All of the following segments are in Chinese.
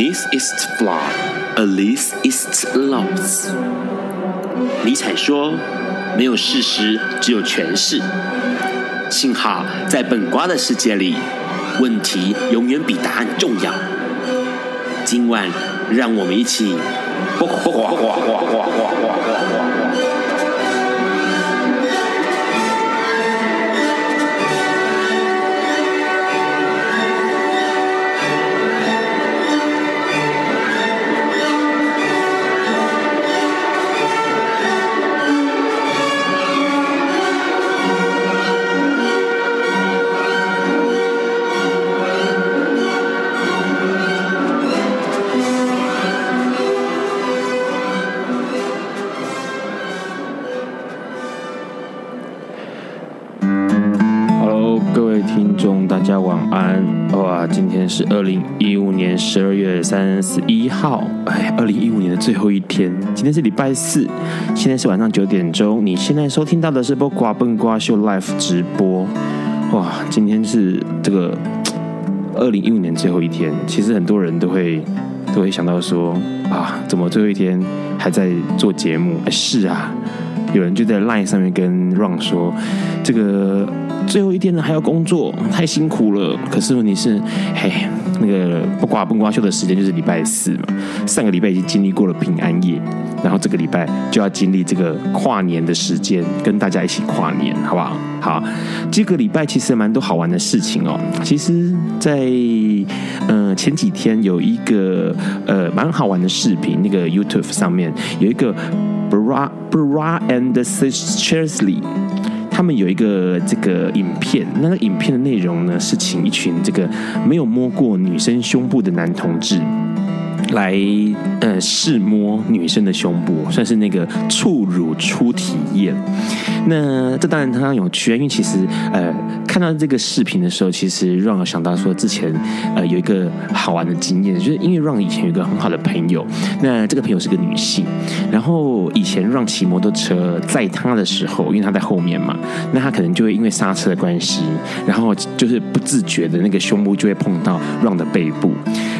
This is flawed, at least it's lost。尼采说：“没有事实，只有诠释。”幸好在本瓜的世界里，问题永远比答案重要。今晚，让我们一起。二零一五年十二月三十一号，哎，二零一五年的最后一天。今天是礼拜四，现在是晚上九点钟。你现在收听到的是《播瓜笨瓜秀》Live 直播。哇，今天是这个二零一五年最后一天。其实很多人都会都会想到说啊，怎么最后一天还在做节目？哎，是啊，有人就在 Line 上面跟 Ron 说这个。最后一天了，还要工作，太辛苦了。可是问题是，嘿，那个不刮不刮秀的时间就是礼拜四嘛。上个礼拜已经经历过了平安夜，然后这个礼拜就要经历这个跨年的时间，跟大家一起跨年，好不好？好，这个礼拜其实蛮多好玩的事情哦。其实在，在呃前几天有一个呃蛮好玩的视频，那个 YouTube 上面有一个 Bra Bra and Sisterly。他们有一个这个影片，那个影片的内容呢，是请一群这个没有摸过女生胸部的男同志。来，呃，试摸女生的胸部，算是那个触乳初体验。那这当然非常有趣，因为其实，呃，看到这个视频的时候，其实让我想到说，之前，呃，有一个好玩的经验，就是因为让以前有一个很好的朋友，那这个朋友是个女性，然后以前让骑摩托车载她的时候，因为她在后面嘛，那她可能就会因为刹车的关系，然后就是不自觉的那个胸部就会碰到让的背部，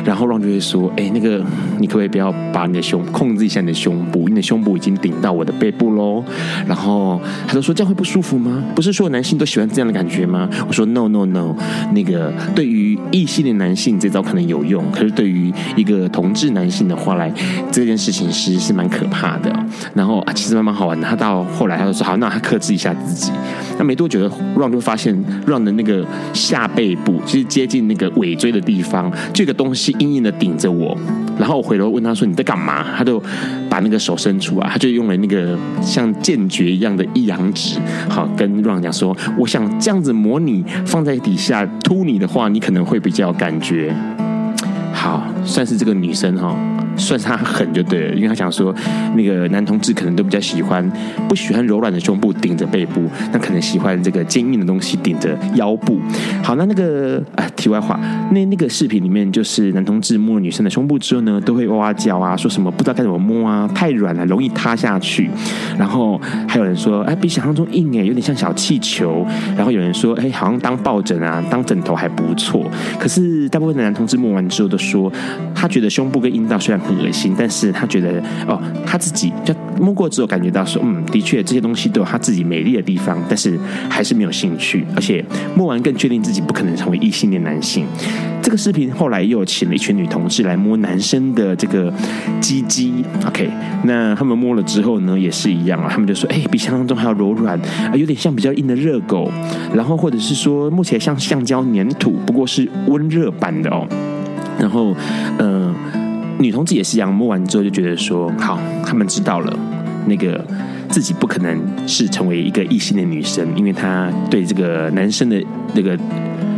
然后让就会说，哎，那个。你可不可以不要把你的胸控制一下你的胸部？你的胸部已经顶到我的背部喽。然后他就说，这样会不舒服吗？不是所有男性都喜欢这样的感觉吗？我说 no no no，那个对于异性的男性这招可能有用，可是对于一个同志男性的话来，这件事情其实是蛮可怕的。然后啊，其实蛮蛮好玩的。他到后来他就说好，那他克制一下自己。那没多久的，Ron 就发现 Ron 的那个下背部，其实接近那个尾椎的地方，这个东西硬硬的顶着我。然后我回头问他说：“你在干嘛？”他就把那个手伸出来，他就用了那个像剑诀一样的一阳指，好跟 Ron 讲说：“我想这样子模你放在底下突你的话，你可能会比较感觉。”好，算是这个女生哈。算是他狠就对了，因为他想说，那个男同志可能都比较喜欢，不喜欢柔软的胸部顶着背部，那可能喜欢这个坚硬的东西顶着腰部。好，那那个啊，题外话，那那个视频里面就是男同志摸女生的胸部之后呢，都会哇哇叫啊，说什么不知道该怎么摸啊，太软了，容易塌下去。然后还有人说，哎，比想象中硬哎，有点像小气球。然后有人说，哎，好像当抱枕啊，当枕头还不错。可是大部分的男同志摸完之后都说，他觉得胸部跟阴道虽然很恶心，但是他觉得哦，他自己就摸过之后感觉到说，嗯，的确这些东西都有他自己美丽的地方，但是还是没有兴趣，而且摸完更确定自己不可能成为异性恋男性。这个视频后来又请了一群女同志来摸男生的这个鸡鸡，OK，那他们摸了之后呢，也是一样啊，他们就说，哎，比想象中还要柔软啊，有点像比较硬的热狗，然后或者是说摸起来像橡胶粘土，不过是温热版的哦，然后嗯。女同志也是一样，摸完之后就觉得说好，他们知道了，那个自己不可能是成为一个异性的女生，因为她对这个男生的那个。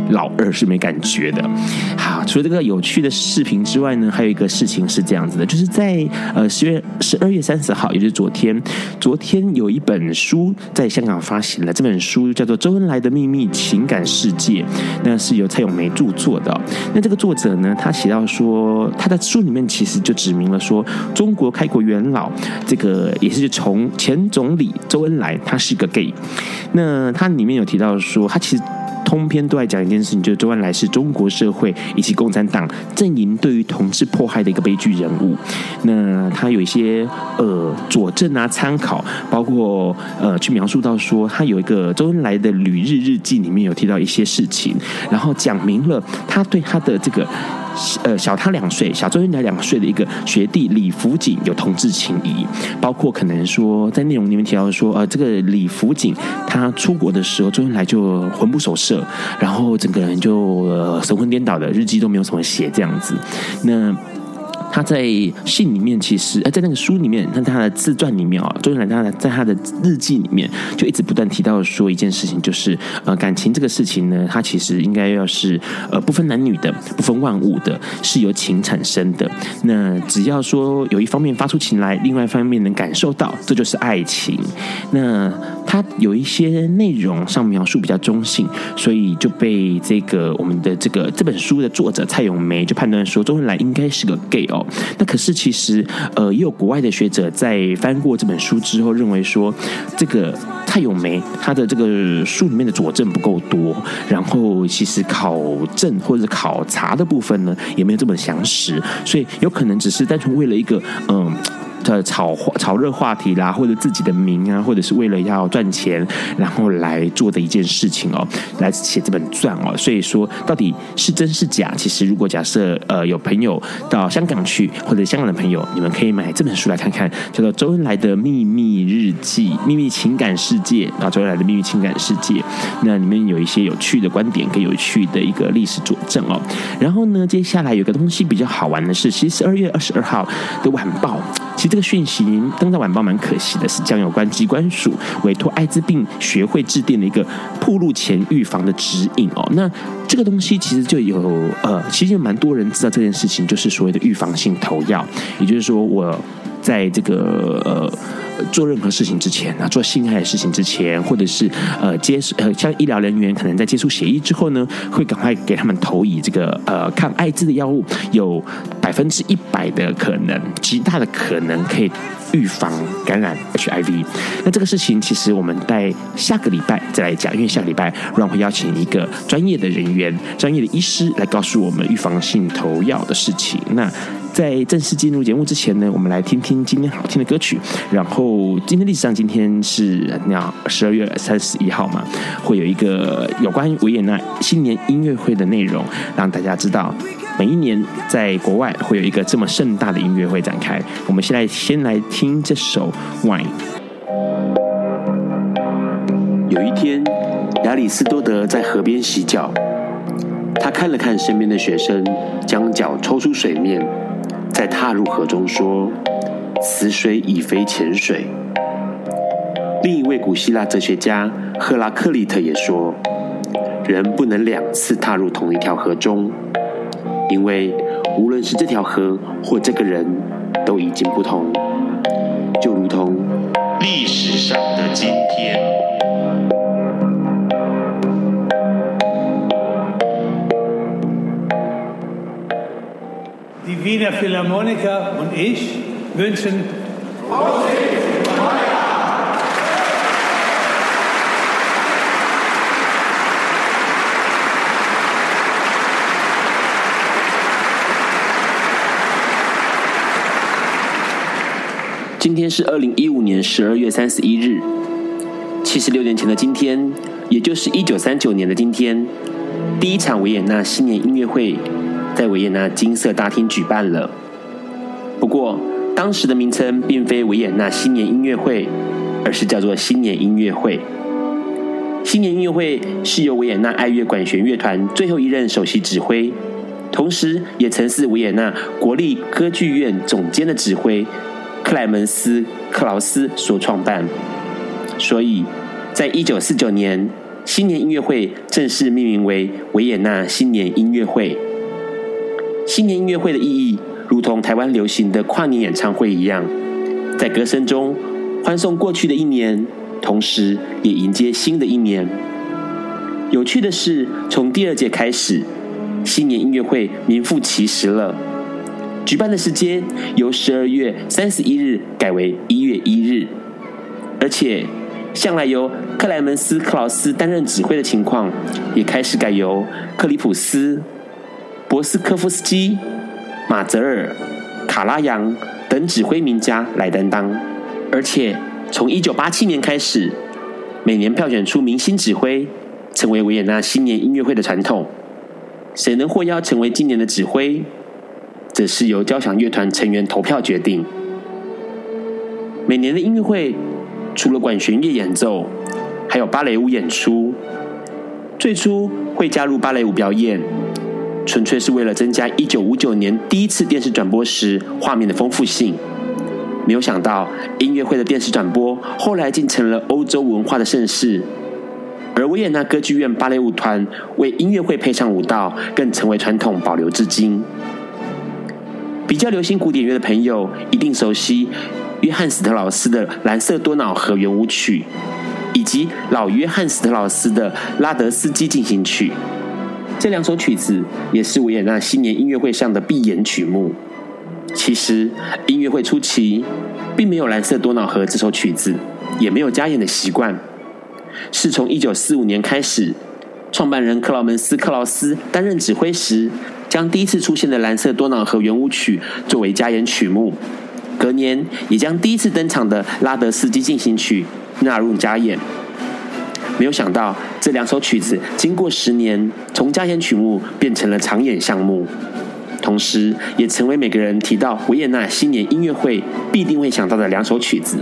老二是没感觉的。好，除了这个有趣的视频之外呢，还有一个事情是这样子的，就是在呃十月十二月三十号，也就是昨天，昨天有一本书在香港发行了，这本书叫做《周恩来的秘密情感世界》，那是由蔡永梅著作的。那这个作者呢，他写到说，他的书里面其实就指明了说，中国开国元老这个也是从前总理周恩来，他是个 gay。那他里面有提到说，他其实。通篇都在讲一件事情，就是周恩来是中国社会以及共产党阵营对于同志迫害的一个悲剧人物。那他有一些呃佐证啊参考，包括呃去描述到说，他有一个周恩来的旅日日记里面有提到一些事情，然后讲明了他对他的这个。呃，小他两岁，小周恩来两岁的一个学弟李福景有同志情谊，包括可能说在内容里面提到说，呃，这个李福景他出国的时候，周恩来就魂不守舍，然后整个人就呃神魂颠倒的，日记都没有什么写这样子，那。他在信里面，其实呃，在那个书里面，在他的自传里面啊，周恩来他在他的日记里面，就一直不断提到说一件事情，就是呃，感情这个事情呢，它其实应该要是呃不分男女的，不分万物的，是由情产生的。那只要说有一方面发出情来，另外一方面能感受到，这就是爱情。那他有一些内容上描述比较中性，所以就被这个我们的这个这本书的作者蔡咏梅就判断说，周恩来应该是个 gay 哦。那可是其实，呃，也有国外的学者在翻过这本书之后，认为说，这个蔡咏梅他的这个书里面的佐证不够多，然后其实考证或者考察的部分呢，也没有这么详实，所以有可能只是单纯为了一个，嗯。的炒炒热话题啦，或者自己的名啊，或者是为了要赚钱，然后来做的一件事情哦，来写这本传哦。所以说，到底是真是假？其实，如果假设呃有朋友到香港去，或者香港的朋友，你们可以买这本书来看看，叫做《周恩来的秘密日记》《秘密情感世界》啊，《周恩来的秘密情感世界》。那里面有一些有趣的观点跟有趣的一个历史佐证哦。然后呢，接下来有个东西比较好玩的是，其实十二月二十二号的晚报，其实。这个讯息登在晚报蛮可惜的，是将有关机关署委托艾滋病学会制定的一个铺路前预防的指引哦。那这个东西其实就有呃，其实有蛮多人知道这件事情，就是所谓的预防性投药，也就是说我在这个呃。做任何事情之前啊，做性爱的事情之前，或者是呃接呃像医疗人员可能在接触血液之后呢，会赶快给他们投以这个呃抗艾滋的药物，有百分之一百的可能，极大的可能可以预防感染 HIV。那这个事情其实我们在下个礼拜再来讲，因为下个礼拜让会邀请一个专业的人员、专业的医师来告诉我们预防性投药的事情。那在正式进入节目之前呢，我们来听听今天好听的歌曲。然后今天历史上今天是那十二月三十一号嘛，会有一个有关维也纳新年音乐会的内容，让大家知道每一年在国外会有一个这么盛大的音乐会展开。我们现在先来听这首《Wine》。有一天，亚里斯多德在河边洗脚，他看了看身边的学生，将脚抽出水面。再踏入河中，说：“此水已非浅水。”另一位古希腊哲学家赫拉克利特也说：“人不能两次踏入同一条河中，因为无论是这条河或这个人，都已经不同，就如同历史上的今天。” Wiener Philharmoniker und ich wünschen Frohe 今天是二零一五年十二月三十一日，七十六年前的今天，也就是一九三九年的今天，第一场维也纳新年音乐会。在维也纳金色大厅举办了。不过，当时的名称并非维也纳新年音乐会，而是叫做新年音乐会。新年音乐会是由维也纳爱乐管弦乐团最后一任首席指挥，同时也曾是维也纳国立歌剧院总监的指挥克莱门斯·克劳斯所创办。所以，在一九四九年，新年音乐会正式命名为维也纳新年音乐会。新年音乐会的意义，如同台湾流行的跨年演唱会一样，在歌声中欢送过去的一年，同时也迎接新的一年。有趣的是，从第二届开始，新年音乐会名副其实了。举办的时间由十二月三十一日改为一月一日，而且向来由克莱门斯·克劳斯担任指挥的情况，也开始改由克里普斯、博斯科夫斯基、马泽尔、卡拉扬等指挥名家来担当。而且从一九八七年开始，每年票选出明星指挥，成为维也纳新年音乐会的传统。谁能获邀成为今年的指挥，则是由交响乐团成员投票决定。每年的音乐会。除了管弦乐演奏，还有芭蕾舞演出。最初会加入芭蕾舞表演，纯粹是为了增加一九五九年第一次电视转播时画面的丰富性。没有想到，音乐会的电视转播后来竟成了欧洲文化的盛事。而维也纳歌剧院芭蕾舞团为音乐会配上舞蹈，更成为传统，保留至今。比较流行古典乐的朋友一定熟悉。约翰·斯特劳斯的《蓝色多瑙河圆舞曲》，以及老约翰·斯特劳斯的《拉德斯基进行曲》，这两首曲子也是维也纳新年音乐会上的必演曲目。其实，音乐会初期并没有《蓝色多瑙河》这首曲子，也没有加演的习惯，是从一九四五年开始，创办人克劳门斯·克劳斯担任指挥时，将第一次出现的《蓝色多瑙河圆舞曲》作为加演曲目。隔年，也将第一次登场的《拉德斯基进行曲》纳入加演。没有想到，这两首曲子经过十年，从加演曲目变成了常演项目，同时也成为每个人提到维也纳新年音乐会必定会想到的两首曲子。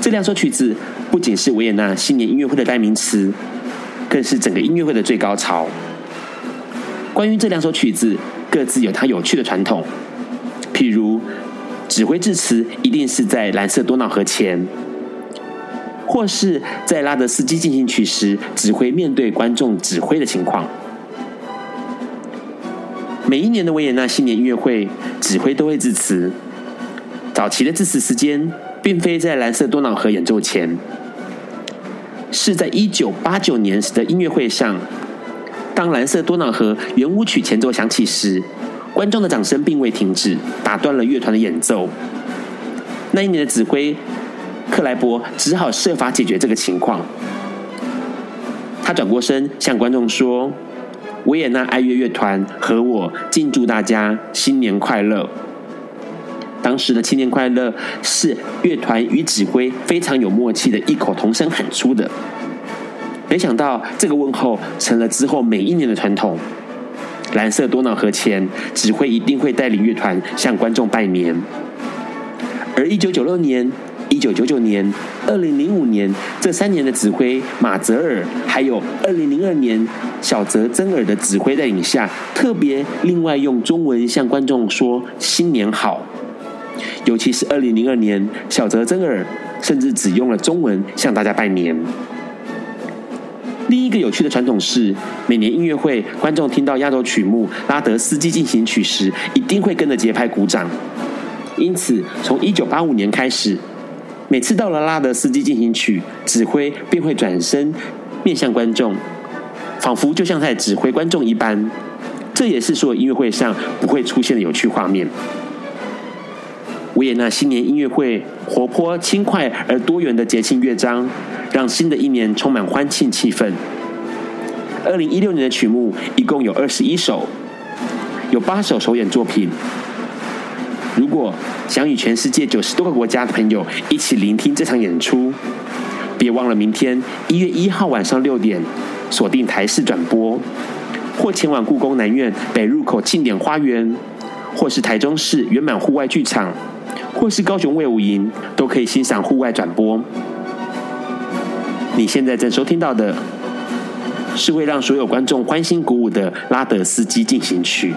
这两首曲子不仅是维也纳新年音乐会的代名词，更是整个音乐会的最高潮。关于这两首曲子，各自有它有趣的传统，譬如。指挥致辞一定是在蓝色多瑙河前，或是在拉德斯基进行曲时，指挥面对观众指挥的情况。每一年的维也纳新年音乐会，指挥都会致辞。早期的致辞时间，并非在蓝色多瑙河演奏前，是在一九八九年时的音乐会上，当蓝色多瑙河圆舞曲前奏响起时。观众的掌声并未停止，打断了乐团的演奏。那一年的指挥克莱伯只好设法解决这个情况。他转过身向观众说：“维也纳爱乐乐团和我敬祝大家新年快乐。”当时的“新年快乐”是乐团与指挥非常有默契的异口同声喊出的。没想到这个问候成了之后每一年的传统。蓝色多瑙河前，指挥一定会带领乐团向观众拜年。而一九九六年、一九九九年、二零零五年这三年的指挥马泽尔，还有二零零二年小泽征尔的指挥带领下，特别另外用中文向观众说新年好。尤其是二零零二年，小泽征尔甚至只用了中文向大家拜年。另一个有趣的传统是，每年音乐会观众听到压轴曲目《拉德斯基进行曲》时，一定会跟着节拍鼓掌。因此，从一九八五年开始，每次到了《拉德斯基进行曲》，指挥便会转身面向观众，仿佛就像在指挥观众一般。这也是所有音乐会上不会出现的有趣画面。维也纳新年音乐会活泼、轻快而多元的节庆乐章，让新的一年充满欢庆气氛。二零一六年的曲目一共有二十一首，有八首首演作品。如果想与全世界九十多个国家的朋友一起聆听这场演出，别忘了明天一月一号晚上六点锁定台视转播，或前往故宫南院北入口庆典花园，或是台中市圆满户外剧场。或是高雄卫武营都可以欣赏户外转播。你现在正收听到的，是会让所有观众欢欣鼓舞的拉德斯基进行曲。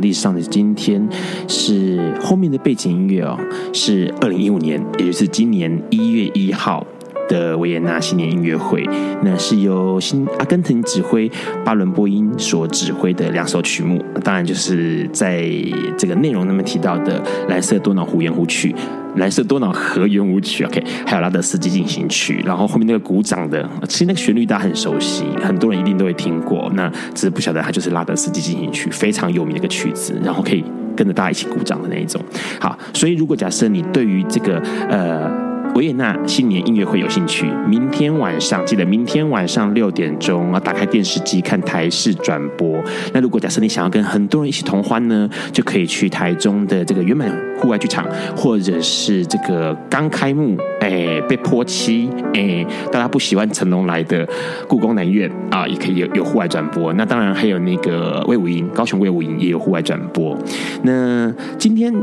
历史上的今天是后面的背景音乐哦，是二零一五年，也就是今年一月一号。的维也纳新年音乐会，那是由新阿根廷指挥巴伦波音所指挥的两首曲目，当然就是在这个内容那么提到的《蓝色多瑙湖圆舞曲》、《蓝色多瑙河圆舞曲》，OK，还有《拉德斯基进行曲》，然后后面那个鼓掌的，其实那个旋律大家很熟悉，很多人一定都会听过，那只是不晓得它就是《拉德斯基进行曲》，非常有名的一个曲子，然后可以跟着大家一起鼓掌的那一种。好，所以如果假设你对于这个呃。维也纳新年音乐会有兴趣？明天晚上记得明天晚上六点钟啊，打开电视机看台视转播。那如果假设你想要跟很多人一起同欢呢，就可以去台中的这个圆满户外剧场，或者是这个刚开幕哎被泼漆哎大家不喜欢成龙来的故宫南院啊，也可以有有户外转播。那当然还有那个魏武营，高雄魏武营也有户外转播。那今天。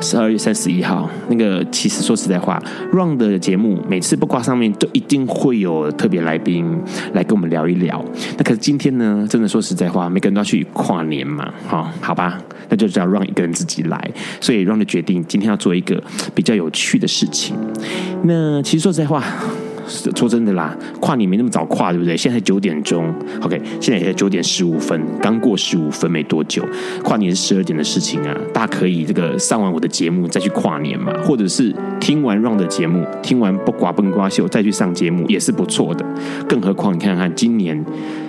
十二月三十一号，那个其实说实在话，Ron 的节目每次不挂上面都一定会有特别来宾来跟我们聊一聊。那可是今天呢，真的说实在话，每个人都要去跨年嘛，好，好吧，那就叫 Ron 一个人自己来。所以 Ron 的决定今天要做一个比较有趣的事情。那其实说实在话。说真的啦，跨年没那么早跨，对不对？现在九点钟，OK，现在也才九点十五分，刚过十五分没多久。跨年是十二点的事情啊，大可以这个上完我的节目再去跨年嘛，或者是听完 Ron 的节目，听完卜卦笨瓜秀再去上节目也是不错的。更何况你看看今年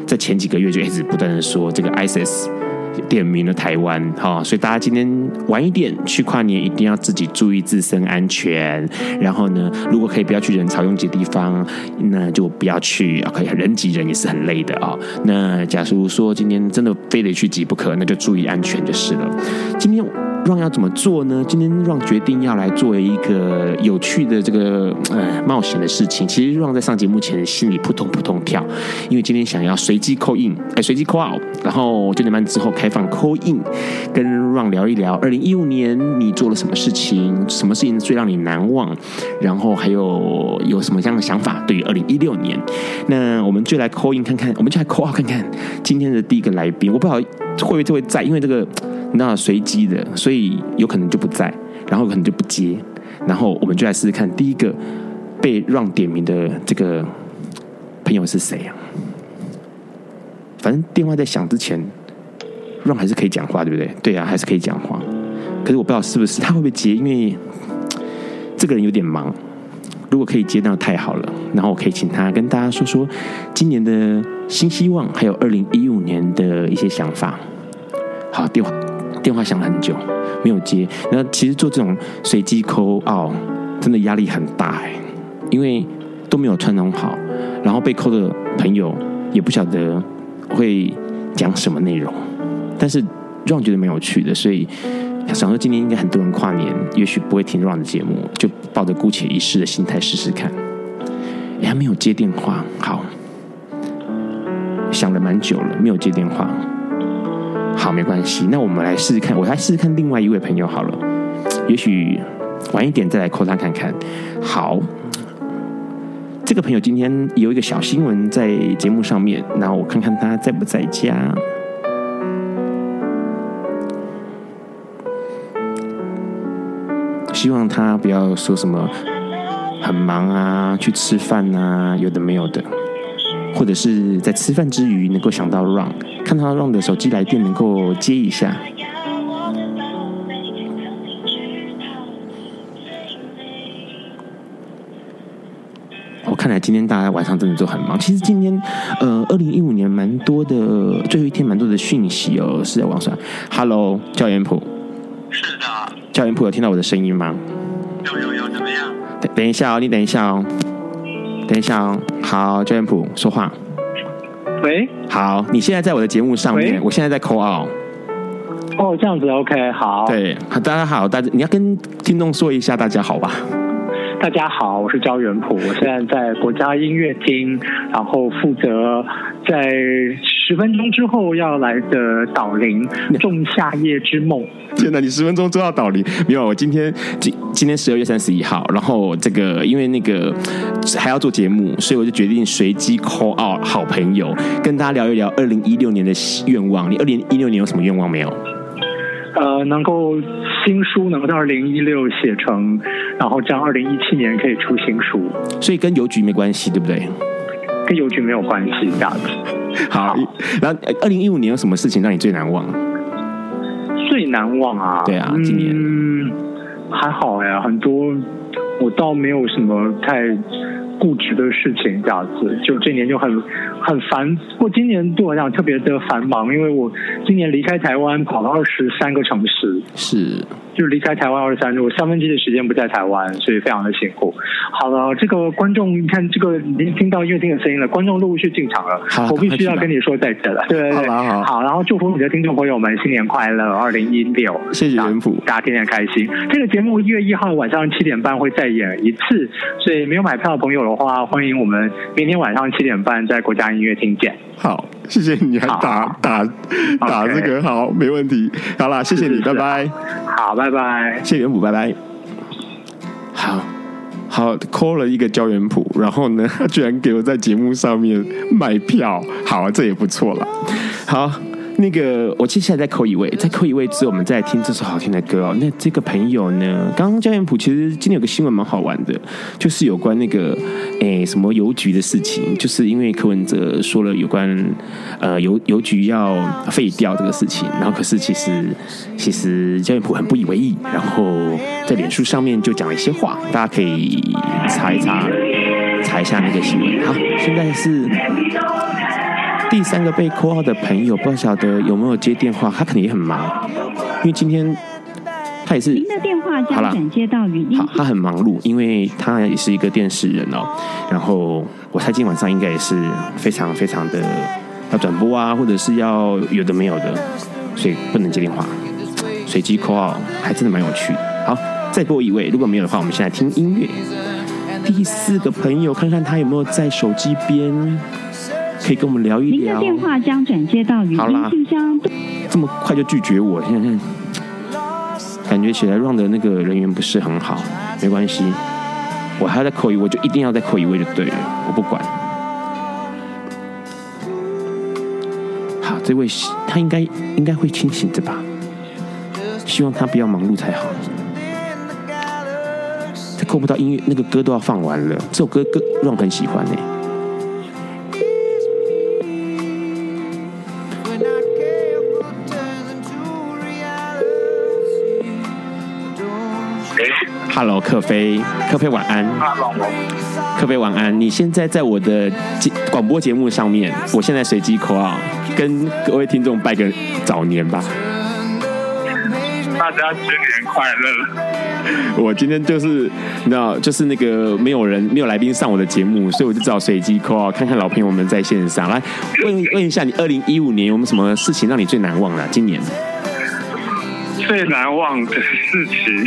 在前几个月就一直不断的说这个 ISIS。点名了台湾，哈，所以大家今天晚一点去跨年，一定要自己注意自身安全。然后呢，如果可以不要去人潮拥挤的地方，那就不要去。可以人挤人也是很累的啊。那假如说今天真的非得去挤不可，那就注意安全就是了。今天。Ron 要怎么做呢？今天 Ron 决定要来做一个有趣的这个呃冒险的事情。其实 Ron 在上节目前心里扑通扑通跳，因为今天想要随机 call in，哎，随机 call out，然后九点半之后开放 call in，跟 Ron 聊一聊二零一五年你做了什么事情，什么事情最让你难忘，然后还有有什么样的想法对于二零一六年。那我们就来 call in 看看，我们就来 call out 看看今天的第一个来宾，我不好会不会就会在，因为这个。那随机的，所以有可能就不在，然后可能就不接，然后我们就来试试看，第一个被让点名的这个朋友是谁啊？反正电话在响之前让还是可以讲话，对不对？对啊，还是可以讲话。可是我不知道是不是他会不会接，因为这个人有点忙。如果可以接，那太好了。然后我可以请他跟大家说说今年的新希望，还有二零一五年的一些想法。好，电话。电话响了很久，没有接。那其实做这种随机 call out 真的压力很大哎，因为都没有串通好，然后被 call 的朋友也不晓得会讲什么内容。但是 Ron 觉得蛮有趣的，所以想说今天应该很多人跨年，也许不会听 Ron 的节目，就抱着姑且一试的心态试试看。哎，还没有接电话，好，想了蛮久了，没有接电话。好，没关系。那我们来试试看，我来试试看另外一位朋友好了。也许晚一点再来 call 他看看。好，这个朋友今天有一个小新闻在节目上面，那我看看他在不在家。希望他不要说什么很忙啊，去吃饭啊，有的没有的。或者是在吃饭之余能够想到 Ron，看到 Ron 的手机来电能够接一下。我看来今天大家晚上真的都很忙。其实今天呃，二零一五年蛮多的最后一天蛮多的讯息哦，是在网上。Hello，教研普。是的。教研普有听到我的声音吗？有有有，怎么样？等等一下哦，你等一下哦。等一下哦，好，焦元普说话。喂，好，你现在在我的节目上面，我现在在 call。哦，这样子，OK，好。对，大家好，大家你要跟听众说一下大家好吧。大家好，我是焦元普，我现在在国家音乐厅，然后负责在十分钟之后要来的导聆《仲夏夜之梦》。天哪，你十分钟就要导聆？没有，我今天今今天十二月三十一号，然后这个因为那个还要做节目，所以我就决定随机 call out 好朋友，跟大家聊一聊二零一六年的愿望。你二零一六年有什么愿望没有？呃，能够新书能够在二零一六写成，然后这样二零一七年可以出新书。所以跟邮局没关系，对不对？跟邮局没有关系，这样子。好，然后二零一五年有什么事情让你最难忘？最难忘啊？对啊，今年嗯，还好呀，很多我倒没有什么太。固执的事情这样子，就这年就很很烦。不过今年对我来讲特别的繁忙，因为我今年离开台湾跑了二十三个城市，是。就是离开台湾二十三日，我三分之一的时间不在台湾，所以非常的辛苦。好了，这个观众，你看这个已经听到音乐厅的声音了，观众陆续进场了，我必须要跟你说再见了。对对对，好，好，好，然后祝福你的听众朋友们新年快乐，二零一六，谢谢元溥，大家天天开心。这个节目一月一号晚上七点半会再演一次，所以没有买票的朋友的话，欢迎我们明天晚上七点半在国家音乐厅见。好，谢谢你还打打打这个，好，没问题。好啦，谢谢你，拜拜。好，拜拜。谢谢元普，拜拜。好好 call 了一个焦元普，然后呢，他 居然给我在节目上面卖票，好，这也不错了。好。那个，我接下来再扣一位，再扣一位之后，我们再来听这首好听的歌哦。那这个朋友呢，刚刚焦元普其实今天有个新闻蛮好玩的，就是有关那个诶什么邮局的事情，就是因为柯文哲说了有关呃邮邮局要废掉这个事情，然后可是其实其实焦元普很不以为意，然后在脸书上面就讲了一些话，大家可以查一查，查一下那个新闻。好，现在是。第三个被 call out 的朋友，不晓得有没有接电话？他肯定也很忙，因为今天他也是。您的电话将转接到语音。好，他很忙碌，因为他也是一个电视人哦。然后我猜今晚上应该也是非常非常的要转播啊，或者是要有的没有的，所以不能接电话。随机 call out 还真的蛮有趣。好，再多一位，如果没有的话，我们现在听音乐。第四个朋友，看看他有没有在手机边。可以跟我们聊一聊。您的电话将转接到语音信箱。这么快就拒绝我，现在看，感觉起来 run 的那个人员不是很好。没关系，我还要再扣一位，我就一定要再扣一位就对了，我不管。好，这位他应该应该会清醒的吧？希望他不要忙碌才好。他扣不到音乐，那个歌都要放完了。这首歌歌 run 很喜欢呢、欸。Hello，克菲，克菲晚安。Hello，克菲晚安。你现在在我的广播节目上面，我现在随机 call 跟各位听众拜个早年吧。大家新年快乐！我今天就是，你知道，就是那个没有人、没有来宾上我的节目，所以我就只好随机 call 看看老朋友们在线上。来问问一下，你二零一五年有没有什么事情让你最难忘了？今年最难忘的事情。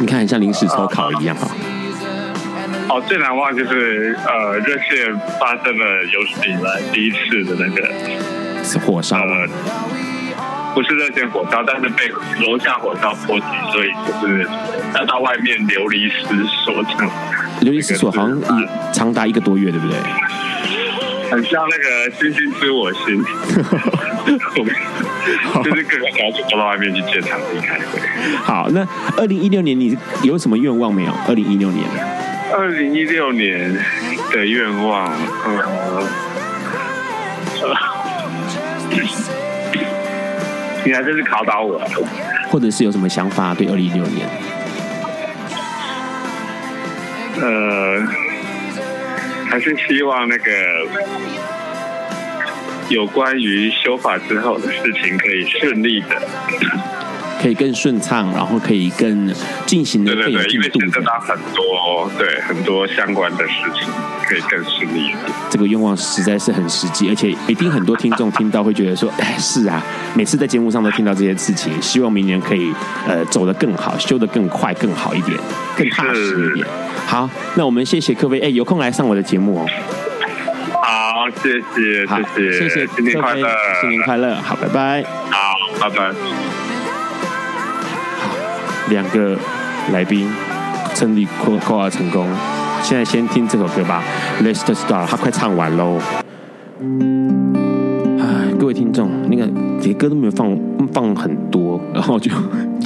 你看，像临时抽考一样哈。哦，最难忘就是呃，热线发生了有史以来第一次的那个是火烧，呃，不是热线火烧，但是被楼下火烧波及，所以就是要到外面流离失所这样。流离失所好像长达一个多月，对不对？很像那个星星知我心，就是各个小组都到外面去建场地开会。好，那二零一六年你有什么愿望没有？二零一六年，二零一六年的愿望，呃，你还真是考倒我，或者是有什么想法对二零一六年？呃。还是希望那个有关于修法之后的事情可以顺利的可以更顺畅，然后可以更进行的更有进度。对对对，因为很多对很多相关的事情，可以更顺利一点。这个愿望实在是很实际，而且一定很多听众听到会觉得说：“哎，是啊，每次在节目上都听到这些事情，希望明年可以呃走得更好，修得更快、更好一点，更踏实一点。”好，那我们谢谢各位，哎，有空来上我的节目哦。好，谢谢，谢谢，谢谢，新年快乐，新年快乐，好，拜拜，好，拜拜。好，两个来宾顺利扣扣二成功，现在先听这首歌吧，《Let's Start》，他快唱完喽。哎，各位听众，那个这些歌都没有放放很多，然后就。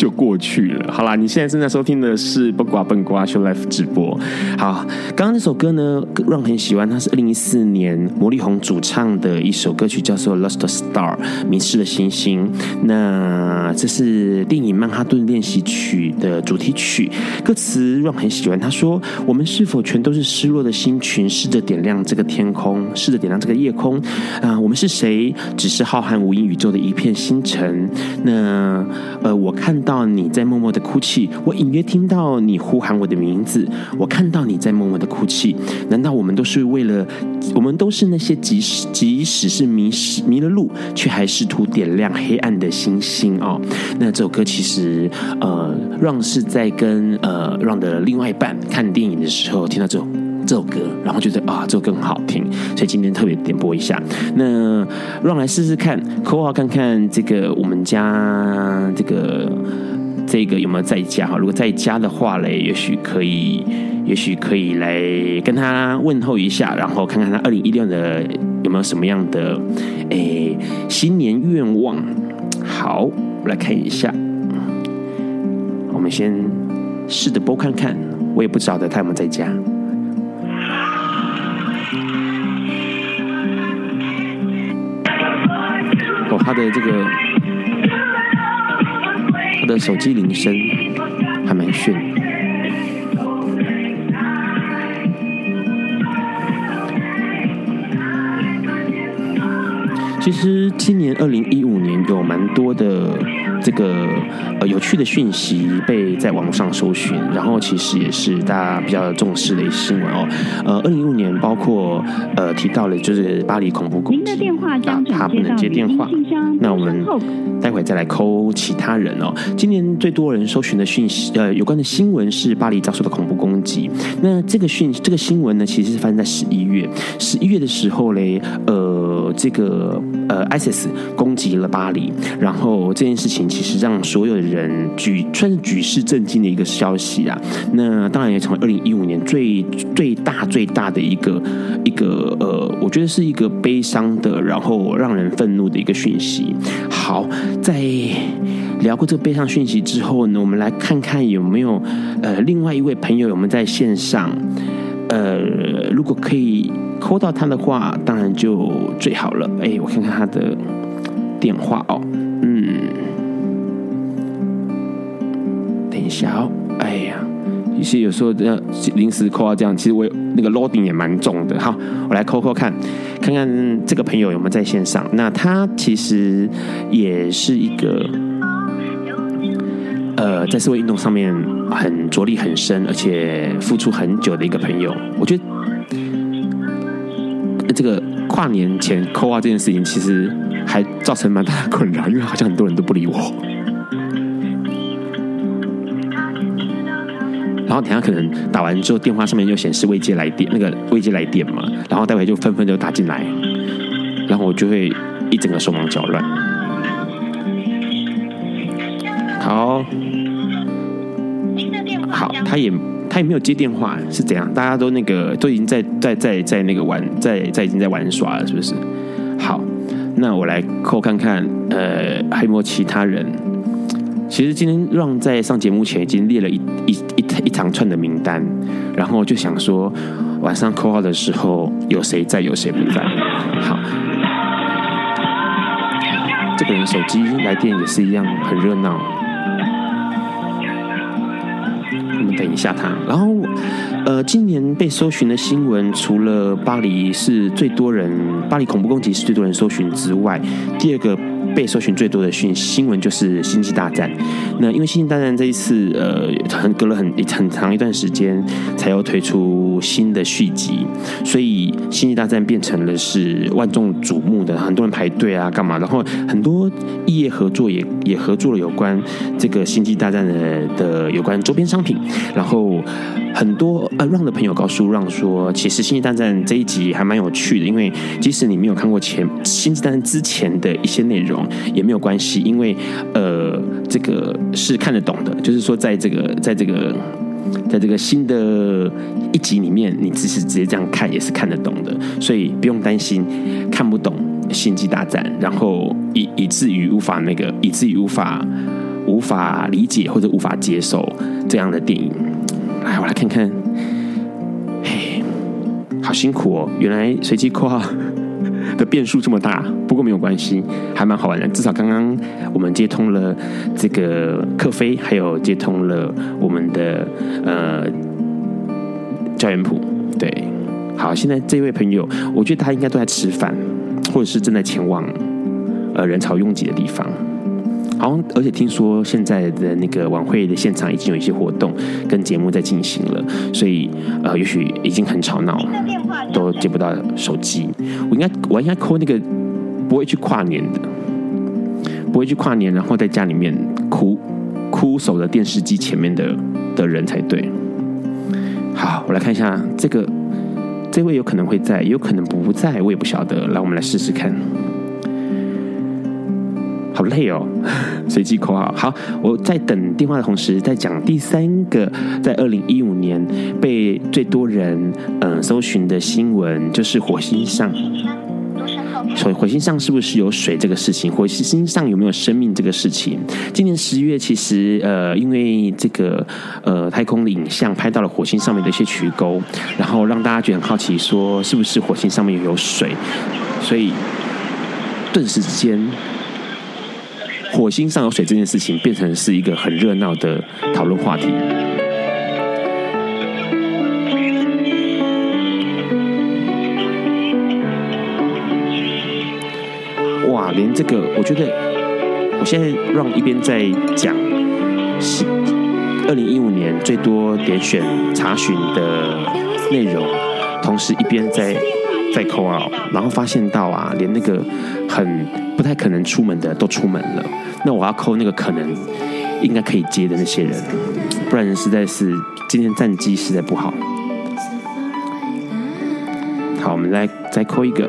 就过去了。好啦，你现在正在收听的是不瓜笨瓜秀 Life 直播。好，刚刚那首歌呢让很喜欢，它是二零一四年魔力红主唱的一首歌曲，叫做《Lost Star》迷失的星星。那这是电影《曼哈顿练习曲》的主题曲，歌词让很喜欢。他说：“我们是否全都是失落的星群，试着点亮这个天空，试着点亮这个夜空？啊、我们是谁？只是浩瀚无垠宇宙的一片星辰。那呃，我看。到到你在默默的哭泣，我隐约听到你呼喊我的名字，我看到你在默默的哭泣。难道我们都是为了，我们都是那些即使即使是迷失迷了路，却还试图点亮黑暗的星星哦？那这首歌其实呃让是在跟呃让的另外一半看电影的时候听到这首这首歌，然后觉得啊，这首歌很好听，所以今天特别点播一下。那让来试试看，扣号看看这个我们家这个这个有没有在家哈？如果在家的话嘞，也许可以，也许可以来跟他问候一下，然后看看他二零一六的有没有什么样的诶新年愿望。好，我来看一下，我们先试着播看看，我也不晓得他有没有在家。他的这个，他的手机铃声还蛮炫。其实今年二零一有蛮多的。这个呃有趣的讯息被在网络上搜寻，然后其实也是大家比较重视的一新闻哦。呃，二零一五年包括呃提到了就是巴黎恐怖攻击，啊，他不能接电话。那我们待会再来扣其他人哦。今年最多人搜寻的讯息呃有关的新闻是巴黎遭受的恐怖攻击。那这个讯这个新闻呢，其实是发生在十一月，十一月的时候嘞，呃，这个呃 ISIS 攻击了巴黎，然后这件事情。其实让所有人举算是举世震惊的一个消息啊！那当然也成为二零一五年最最大最大的一个一个呃，我觉得是一个悲伤的，然后让人愤怒的一个讯息。好，在聊过这个悲伤讯息之后呢，我们来看看有没有呃另外一位朋友有没有在线上？呃，如果可以扣到他的话，当然就最好了。哎，我看看他的电话哦，嗯。等一下哦，哎呀，其实有时候要临时扣啊，这样其实我那个 loading 也蛮重的。好，我来扣扣看，看看这个朋友有没有在线上。那他其实也是一个，呃，在社会运动上面很着力很深，而且付出很久的一个朋友。我觉得这个跨年前扣啊这件事情，其实还造成蛮大的困扰，因为好像很多人都不理我。然后等下可能打完之后，电话上面就显示未接来电，那个未接来电嘛。然后待会就纷纷就打进来，然后我就会一整个手忙脚乱。好，好，他也他也没有接电话，是怎样？大家都那个都已经在在在在那个玩，在在已经在玩耍了，是不是？好，那我来扣看看，呃，还有没有其他人？其实今天让在上节目前已经列了一一一一长串的名单，然后就想说晚上扣号的时候有谁在，有谁不在。好，这个人手机来电也是一样很热闹。一下他。然后呃，今年被搜寻的新闻，除了巴黎是最多人，巴黎恐怖攻击是最多人搜寻之外，第二个。被搜寻最多的讯新闻就是《星际大战》。那因为《星际大战》这一次呃，很隔了很很长一段时间才又推出新的续集，所以《星际大战》变成了是万众瞩目的，很多人排队啊，干嘛？然后很多异业合作也也合作了有关这个《星际大战》的的有关周边商品，然后很多呃让的朋友告诉让说，其实《星际大战》这一集还蛮有趣的，因为即使你没有看过前《星际大战》之前的一些内容也没有关系，因为呃这个是看得懂的，就是说在这个在这个在这个新的一集里面，你只是直接这样看也是看得懂的，所以不用担心看不懂《星际大战》，然后以以至于无法那个，以至于无法无法理解或者无法接受这样的电影。来，我来看看，嘿，好辛苦哦！原来随机括号 的变数这么大，不过没有关系，还蛮好玩的。至少刚刚我们接通了这个克飞，还有接通了我们的呃教员谱。对，好，现在这位朋友，我觉得他应该都在吃饭，或者是正在前往呃人潮拥挤的地方。好，而且听说现在的那个晚会的现场已经有一些活动跟节目在进行了，所以呃，也许已经很吵闹了，都接不到手机。我应该我应该扣那个不会去跨年的，不会去跨年，然后在家里面哭哭守着电视机前面的的人才对。好，我来看一下这个这位有可能会在，也有可能不在，我也不晓得。来，我们来试试看。好累哦，随机括号。好，我在等电话的同时，在讲第三个在二零一五年被最多人嗯、呃、搜寻的新闻，就是火星上。所以火星上是不是有水这个事情？火星上有没有生命这个事情？今年十月，其实呃，因为这个呃太空的影像拍到了火星上面的一些渠沟，然后让大家觉得很好奇，说是不是火星上面有水？所以顿时之间。火星上有水这件事情变成是一个很热闹的讨论话题。哇，连这个，我觉得我现在让一边在讲二零一五年最多点选查询的内容，同时一边在。再 call 然后发现到啊，连那个很不太可能出门的都出门了。那我要 call 那个可能应该可以接的那些人，不然实在是今天战绩实在不好。好，我们来再 call 一个。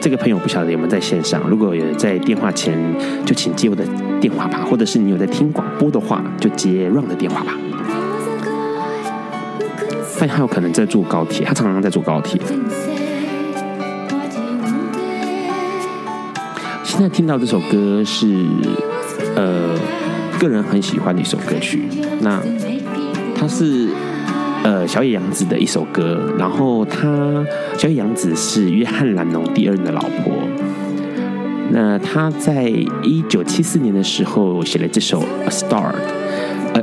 这个朋友不晓得有没有在线上，如果有在电话前，就请接我的电话吧。或者是你有在听广播的话，就接 Run 的电话吧。发现他有可能在坐高铁，他常常在坐高铁。现在听到这首歌是，呃，个人很喜欢的一首歌曲。那它是呃小野洋子的一首歌，然后他小野洋子是约翰·兰农第二任的老婆。那他在一九七四年的时候写了这首《A Star》，《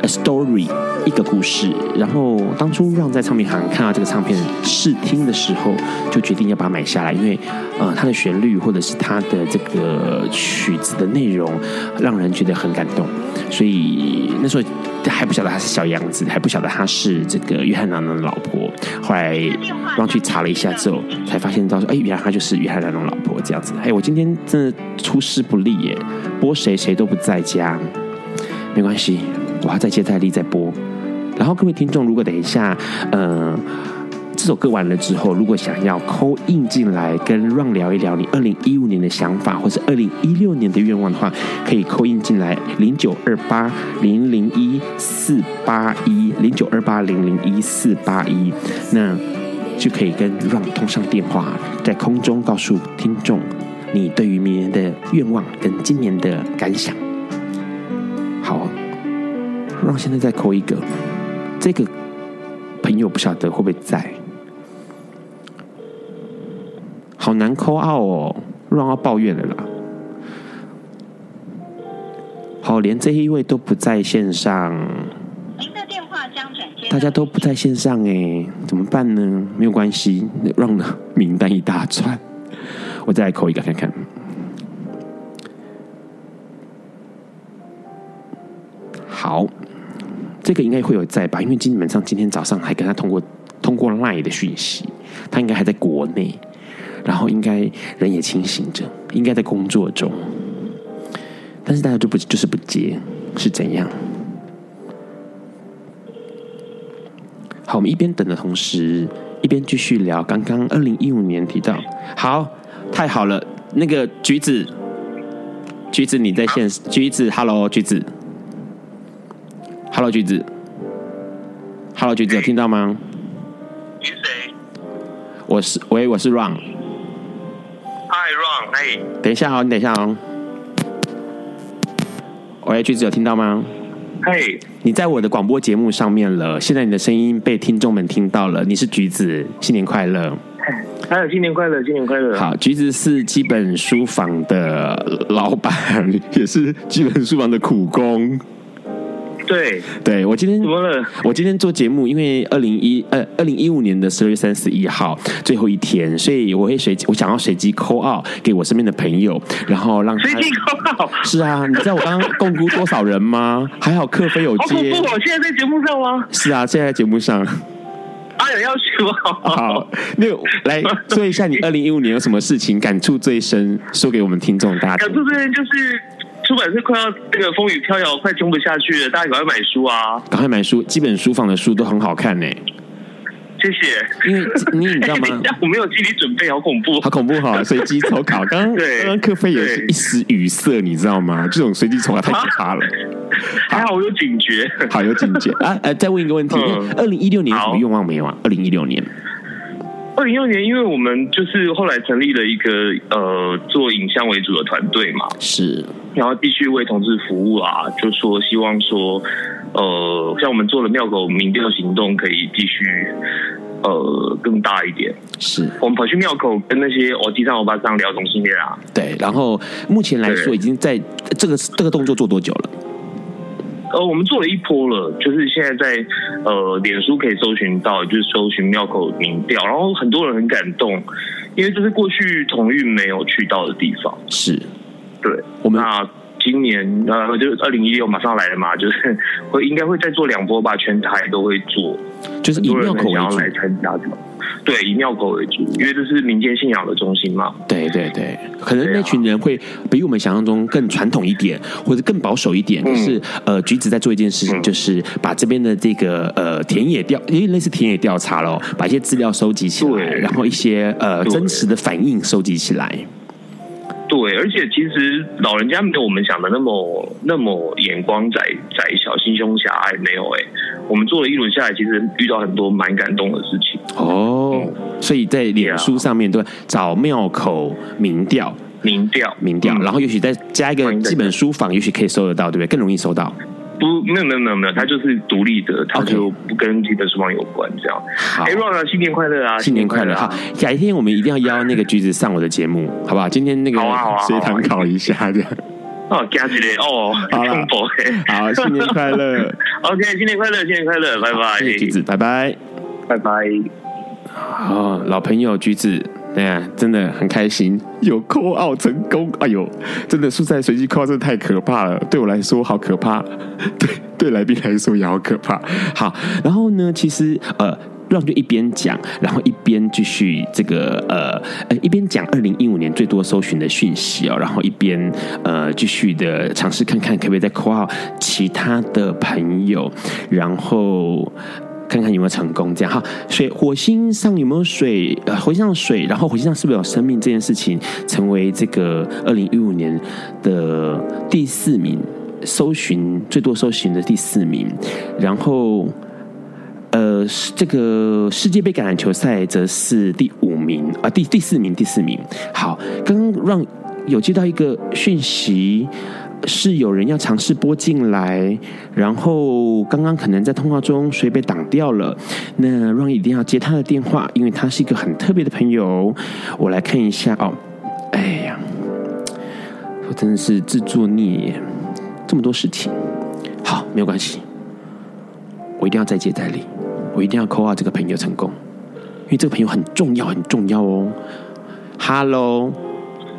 Story》。一个故事，然后当初让在唱片行看到这个唱片试听的时候，就决定要把它买下来，因为呃，它的旋律或者是它的这个曲子的内容，让人觉得很感动。所以那时候还不晓得他是小杨子，还不晓得他是这个约翰·蓝侬的老婆。后来让去查了一下之后，才发现到说，哎，原来他就是约翰·蓝侬老婆这样子。哎，我今天真的出师不利耶，播谁谁都不在家，没关系，我要再接再厉再播。然后各位听众，如果等一下，呃，这首歌完了之后，如果想要扣印进来跟 Ron 聊一聊你二零一五年的想法，或是二零一六年的愿望的话，可以扣印进来零九二八零零一四八一零九二八零零一四八一，那就可以跟 Ron 通上电话，在空中告诉听众你对于明年的愿望跟今年的感想。好让现在再扣一个，这个朋友不晓得会不会在，好难扣二哦，让要抱怨了啦。好，连这一位都不在线上。大家都不在线上哎、怎么办呢？没有关系，让名单一大串，我再来扣一个看看。好，这个应该会有在吧？因为基本上今天早上还跟他通过通过 LINE 的讯息，他应该还在国内，然后应该人也清醒着，应该在工作中，但是大家就不就是不接，是怎样？好，我们一边等的同时，一边继续聊刚刚二零一五年提到，好，太好了，那个橘子，橘子你在线，橘子，Hello，橘子。Hello，橘子。Hello，橘子，有听到吗？你是谁？我是，喂，我是 Ron。Hi，Ron，哎。等一下哦，你等一下哦。喂，橘子，有听到吗？嘿。你在我的广播节目上面了，现在你的声音被听众们听到了。你是橘子，新年快乐！还 有新年快乐，新年快乐！好，橘子是基本书房的老板，也是基本书房的苦工。对对，我今天怎么了？我今天做节目，因为二零一呃二零一五年的十二月三十一号最后一天，所以我会随机，我想要随机 call out 给我身边的朋友，然后让他随机 call out。是啊，你知道我刚刚共估多少人吗？还好克飞有接。好恐怖！我现在在节目上吗？是啊，现在在节目上。哎呀，要求好。好，那来 说一下你二零一五年有什么事情感触最深，说给我们听众大家。感触最深就是。出版社快要这个风雨飘摇，快撑不下去了，大家赶快买书啊！赶快买书，基本书房的书都很好看呢。谢谢。因为你你知道吗？我没有心理准备，好恐怖，好恐怖哈！随机抽考，刚刚 刚刚克菲也是一时语塞，你知道吗？这种随机抽考太可怕了。还好我有警觉，好有警觉啊！呃，再问一个问题：二零一六年有什么愿望没有啊？二零一六年。二零一六年，因为我们就是后来成立了一个呃做影像为主的团队嘛，是，然后继续为同志服务啊，就说希望说，呃，像我们做了庙口民调行动，可以继续呃更大一点。是我们跑去庙口跟那些我地上欧巴桑聊同性恋啊。对，然后目前来说，已经在这个这个动作做多久了？呃，我们做了一波了，就是现在在呃，脸书可以搜寻到，就是搜寻庙口民调，然后很多人很感动，因为这是过去同运没有去到的地方。是，对，我们那今年呃，就二零一六马上来了嘛，就是 会应该会再做两波吧，全台都会做，就是以庙口为主，来参加的。对，以庙口为主，因为这是民间信仰的中心嘛。对对对，可能那群人会比我们想象中更传统一点，或者更保守一点。就、嗯、是呃，橘子在做一件事情，就是把这边的这个呃田野调，因为类似田野调查咯，把一些资料收集起来，然后一些呃真实的反应收集起来。对，而且其实老人家没有我们想的那么那么眼光窄窄小、心胸狭隘，没有哎。我们做了一轮下来，其实遇到很多蛮感动的事情哦。所以在脸书上面对找庙口民调、民调、民调，然后也许再加一个基本书房，也许可以搜得到，对不对？更容易搜到。不，没有没有没有没有，它就是独立的，他就不跟基本书房有关，这样。好，哎，Ron 新年快乐啊！新年快乐！好，改天我们一定要邀那个橘子上我的节目，好不好？今天那个随堂考一下这样。哦，加起来哦，好了，好，新年快乐！OK，新年快乐，新年快乐，拜拜，橘子，拜拜，拜拜。哦，老朋友橘子，哎呀，真的很开心，有 call out 成功。哎呦，真的是在随机 call，真的太可怕了，对我来说好可怕，对对来宾来说也好可怕。好，然后呢，其实呃。让就一边讲，然后一边继续这个呃呃一边讲二零一五年最多搜寻的讯息哦，然后一边呃继续的尝试看看可不可以再 call 其他的朋友，然后看看有没有成功这样哈。水火星上有没有水？呃，火星上水，然后火星上是不是有生命这件事情，成为这个二零一五年的第四名搜寻最多搜寻的第四名，然后。呃，这个世界杯橄榄球赛则是第五名啊，第第四名，第四名。好，刚刚让有接到一个讯息，是有人要尝试拨进来，然后刚刚可能在通话中，所以被挡掉了。那 Ron 一定要接他的电话，因为他是一个很特别的朋友。我来看一下哦，哎呀，我真的是自作孽，这么多事情。好，没有关系，我一定要再接再厉。我一定要 call 这个朋友成功，因为这个朋友很重要，很重要哦。Hello，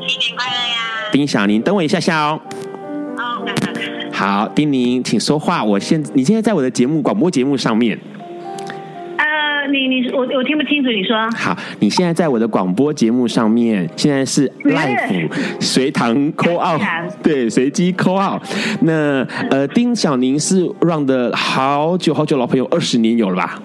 新年快乐呀！丁小宁，等我一下下哦。哦，好，丁宁，请说话。我现你现在在我的节目广播节目上面。呃，你你我我听不清楚，你说。好，你现在在我的广播节目上面，现在是 live 随堂 call out，对，随机 call out。那呃，丁小宁是 Run 的好久好久老朋友，二十年有了吧？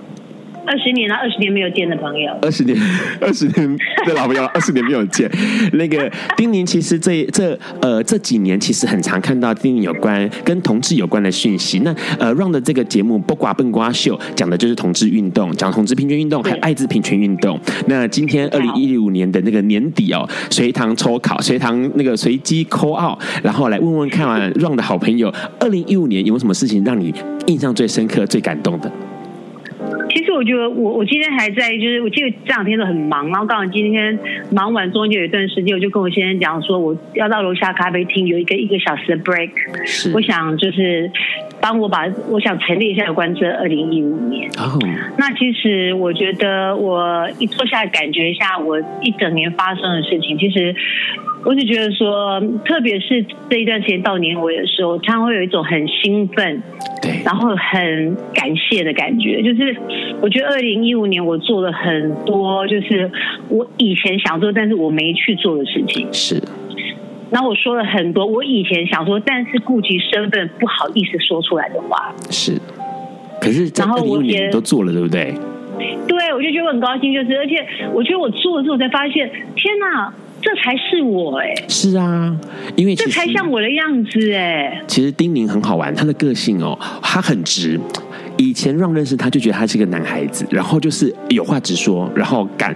二十年了，二十年没有见的朋友。二十年，二十年的老朋友，二十年没有见。那个丁宁，其实这这呃这几年，其实很常看到丁宁有关跟同志有关的讯息。那呃，Run 的这个节目《不瓜笨瓜秀》讲的就是同志运动，讲同志平权运动，还有艾滋平权运动。那今天二零一五年的那个年底哦，随堂抽考，随堂那个随机 call out，然后来问问看完 Run 的好朋友，二零一五年有什么事情让你印象最深刻、最感动的？其实我觉得我我今天还在，就是我记得这两天都很忙，然后刚好今天忙完中间有一段时间，我就跟我先生讲说，我要到楼下咖啡厅有一个一个小时的 break，我想就是帮我把我想陈列一下有关这二零一五年。哦，那其实我觉得我一坐下来感觉一下我一整年发生的事情，其实。我就觉得说，特别是这一段时间到年尾的时候，常常会有一种很兴奋，对，然后很感谢的感觉。就是我觉得二零一五年我做了很多，就是我以前想做但是我没去做的事情。是。然后我说了很多我以前想说，但是顾及身份不好意思说出来的话。是。可是，然后我也都做了，对不对？对，我就觉得我很高兴，就是而且我觉得我做了之后才发现，天哪！这才是我哎！是啊，因为这才像我的样子哎。其实丁宁很好玩，他的个性哦，他很直。以前让认识他就觉得他是个男孩子，然后就是有话直说，然后敢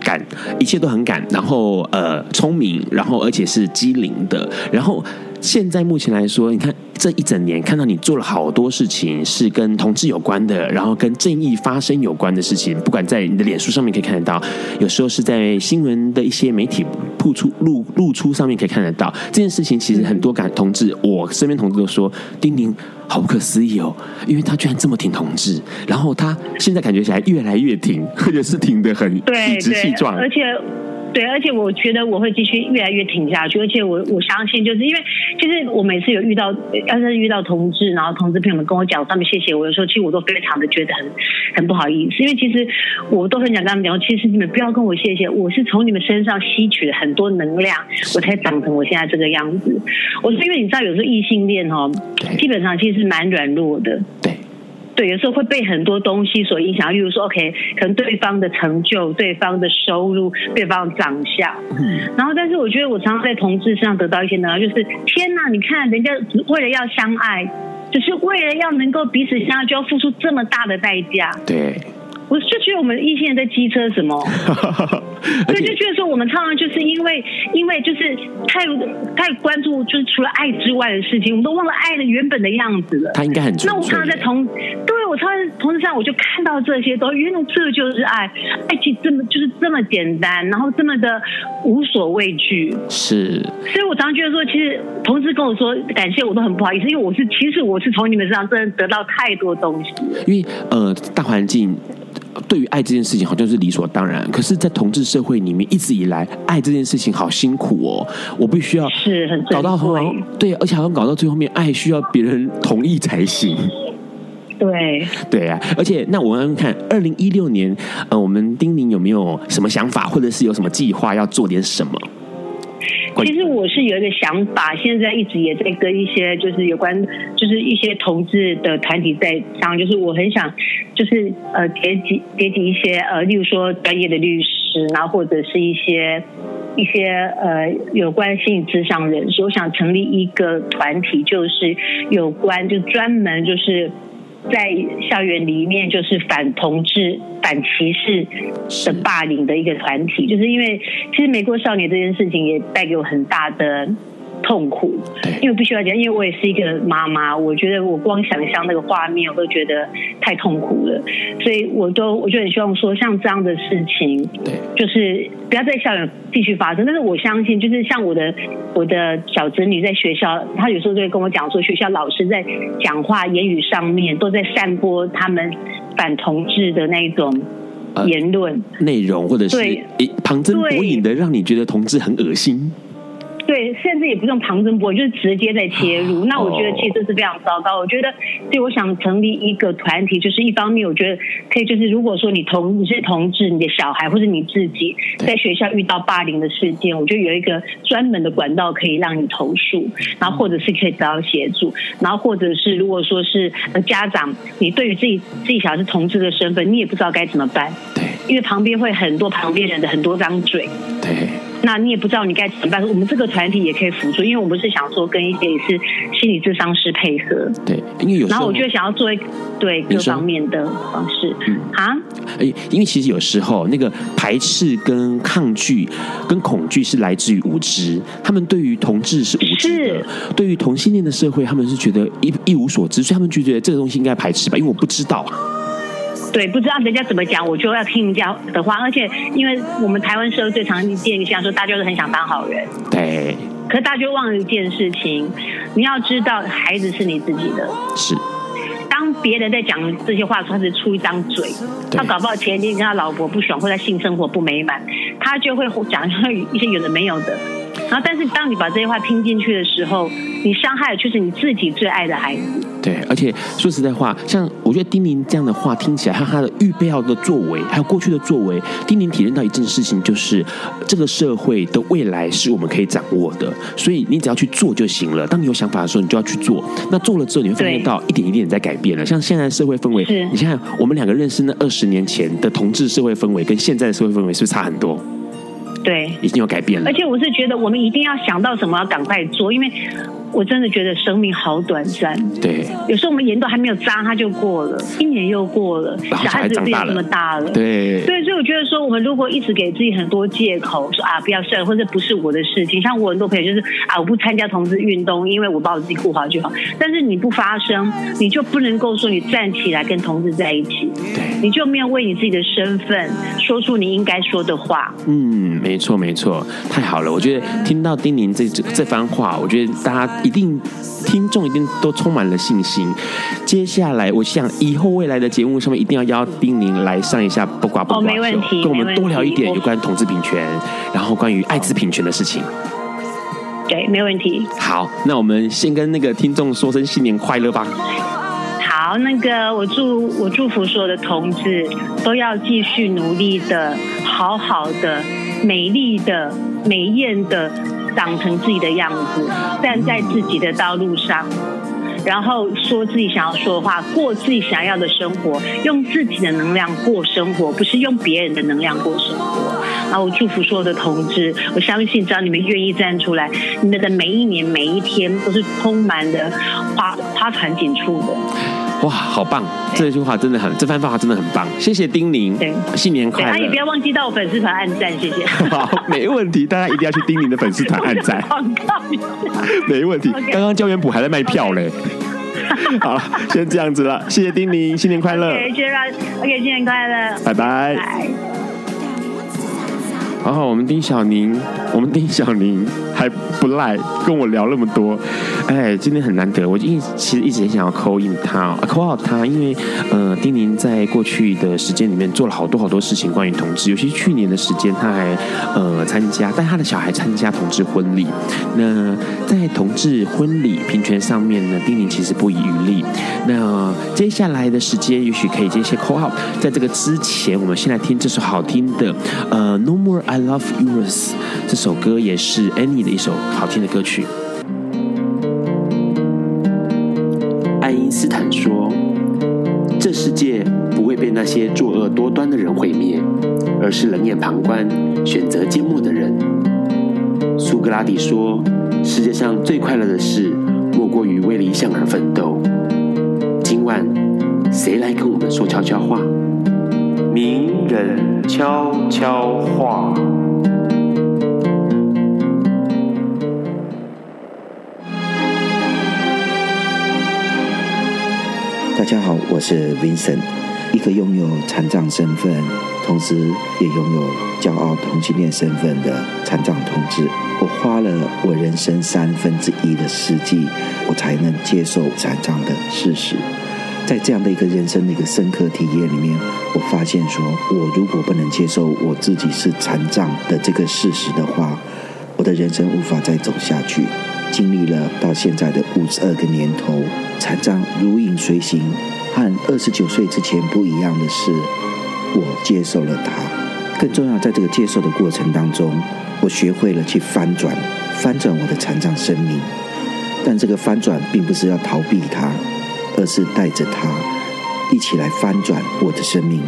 敢，一切都很敢，然后呃聪明，然后而且是机灵的，然后。现在目前来说，你看这一整年，看到你做了好多事情是跟同志有关的，然后跟正义发声有关的事情。不管在你的脸书上面可以看得到，有时候是在新闻的一些媒体曝出露露出上面可以看得到。这件事情其实很多感同志，我身边同志都说，丁宁好不可思议哦，因为他居然这么挺同志，然后他现在感觉起来越来越挺，或者是挺得很理直气壮，而且。对，而且我觉得我会继续越来越挺下去，而且我我相信，就是因为其实我每次有遇到，要是遇到同志，然后同志朋友们跟我讲，他们谢谢我的时候，其实我都非常的觉得很很不好意思，因为其实我都很想跟他们讲，其实你们不要跟我谢谢，我是从你们身上吸取了很多能量，我才长成我现在这个样子。我是因为你知道，有时候异性恋哦，基本上其实是蛮软弱的。对。对，有时候会被很多东西所影响，例如说，OK，可能对方的成就、对方的收入、对方的长相，嗯，然后，但是我觉得我常常在同志身上得到一些能量，就是天哪，你看人家为了要相爱，只、就是为了要能够彼此相爱，就要付出这么大的代价，对。我就觉得我们异性人在机车什么，所以就觉得说我们常常就是因为因为就是太太关注就是除了爱之外的事情，我们都忘了爱的原本的样子了。他应该很那我常常在同对我常常同事上我就看到这些都原来这就是爱，爱情这么就是这么简单，然后这么的无所畏惧。是，所以我常常觉得说，其实同事跟我说感谢我都很不好意思，因为我是其实我是从你们身上真的得到太多东西。因为呃大环境。对于爱这件事情，好像是理所当然。可是，在同志社会里面，一直以来，爱这件事情好辛苦哦。我必须要是很搞到后，对，而且好像搞到最后面，爱需要别人同意才行。对，对啊。而且，那我们看二零一六年，呃，我们丁宁有没有什么想法，或者是有什么计划要做点什么？其实我是有一个想法，现在一直也在跟一些就是有关，就是一些同志的团体在商，就是我很想，就是呃结集结集一些呃，例如说专业的律师，然后或者是一些一些呃有关心理咨商人士，我想成立一个团体，就是有关就专门就是。在校园里面，就是反同志、反歧视的霸凌的一个团体，就是因为其实美国少年这件事情也带给我很大的。痛苦，因为必须要讲，因为我也是一个妈妈，我觉得我光想象那个画面，我都觉得太痛苦了，所以我都我就很希望说，像这样的事情，对，就是不要在校园继续发生。但是我相信，就是像我的我的小侄女在学校，她有时候就会跟我讲说，学校老师在讲话言语上面都在散播他们反同志的那种言论、呃、内容，或者是旁征博引的，让你觉得同志很恶心。对，甚至也不用旁征博，就是直接在切入。那我觉得其实这是非常糟糕。我觉得，所以我想成立一个团体，就是一方面，我觉得可以，就是如果说你同你是同志，你的小孩或者你自己在学校遇到霸凌的事件，我觉得有一个专门的管道可以让你投诉，然后或者是可以得到协助，然后或者是如果说是家长，你对于自己自己小孩是同志的身份，你也不知道该怎么办。对，因为旁边会很多旁边人的很多张嘴。对。那你也不知道你该怎么办。我们这个团体也可以辅助，因为我们是想说跟一些也是心理智商师配合。对，因为有时候。然后我就想要做一对各方面的方式。嗯啊。哎，因为其实有时候那个排斥跟抗拒跟恐惧是来自于无知。他们对于同志是无知的，是对于同性恋的社会，他们是觉得一一无所知，所以他们就觉得这个东西应该排斥吧，因为我不知道啊。对，不知道人家怎么讲，我就要听人家的话。而且，因为我们台湾社会最常见象说，大家都很想当好人。对。可是大家就忘了一件事情，你要知道，孩子是你自己的。是。当别人在讲这些话的时候，他只出一张嘴，他搞不好前一天跟他老婆不爽，或者性生活不美满，他就会讲一些有的没有的。然后，但是当你把这些话听进去的时候，你伤害的就是你自己最爱的孩子。对，而且说实在话，像我觉得丁宁这样的话听起来，和他的预备好的作为，还有过去的作为，丁宁体验到一件事情，就是这个社会的未来是我们可以掌握的，所以你只要去做就行了。当你有想法的时候，你就要去做。那做了之后，你会发现到一点一点在改变了。像现在的社会氛围，你想想我们两个认识那二十年前的同志社会氛围，跟现在的社会氛围是不是差很多？对，已经有改变了。而且我是觉得，我们一定要想到什么，要赶快做，因为我真的觉得生命好短暂。对，有时候我们盐都还没有扎，它就过了，一年又过了，小孩子变这么大了。对，对，所以我觉得说，我们如果一直给自己很多借口，说啊不要算，或者不是我的事情。像我很多朋友就是啊，我不参加同志运动，因为我把我自己顾好就好。但是你不发声，你就不能够说你站起来跟同志在一起。对，你就没有为你自己的身份说出你应该说的话。嗯，没错没错，太好了。我觉得听到丁宁这这这番话，我觉得大家一定听众一定都充满了信心。接下来，我想以后未来的节目上面一定要邀丁宁来上一下不挂不挂秀，哦，没问题，跟我们多聊一点有关同志平权，然后关于艾滋平权的事情。对，没问题。好，那我们先跟那个听众说声新年快乐吧。好，那个我祝我祝福所有的同志都要继续努力的，好好的。美丽的、美艳的，长成自己的样子，站在自己的道路上，然后说自己想要说的话，过自己想要的生活，用自己的能量过生活，不是用别人的能量过生活。然后我祝福所有的同志，我相信只要你们愿意站出来，你们的每一年、每一天都是充满的花花团锦簇的。哇，好棒！这句话真的很，这番话真的很棒。谢谢丁宁，对，新年快乐！那也不要忘记到我粉丝团按赞，谢谢。好，没问题，大家一定要去丁宁的粉丝团按赞。没问题。刚刚教员补还在卖票嘞。好了，先这样子了，谢谢丁宁，新年快乐。OK，谢谢，OK，新年快乐，拜拜。然后我们丁小宁，我们丁小宁还不赖，跟我聊那么多，哎，今天很难得。我一其实一直很想要 call in 他，call out 他，因为呃，丁宁在过去的时间里面做了好多好多事情关于同志，尤其去年的时间，他还呃参加带他的小孩参加同志婚礼。那在同志婚礼平权上面呢，丁宁其实不遗余力。那接下来的时间，也许可以接一些 call out。在这个之前，我们先来听这首好听的呃 No More I Love Yours 这首歌也是 Annie 的一首好听的歌曲。爱因斯坦说：“这世界不会被那些作恶多端的人毁灭，而是冷眼旁观、选择缄默的人。”苏格拉底说：“世界上最快乐的事，莫过于为理想而奋斗。”今晚谁来跟我们说悄悄话？名人悄悄话。大家好，我是 Vincent，一个拥有残障身份，同时也拥有骄傲同性恋身份的残障同志。我花了我人生三分之一的世纪，我才能接受残障的事实。在这样的一个人生的一个深刻体验里面，我发现说，我如果不能接受我自己是残障的这个事实的话，我的人生无法再走下去。经历了到现在的五十二个年头，残障如影随形。和二十九岁之前不一样的是，我接受了它。更重要，在这个接受的过程当中，我学会了去翻转，翻转我的残障生命。但这个翻转并不是要逃避它，而是带着他一起来翻转我的生命。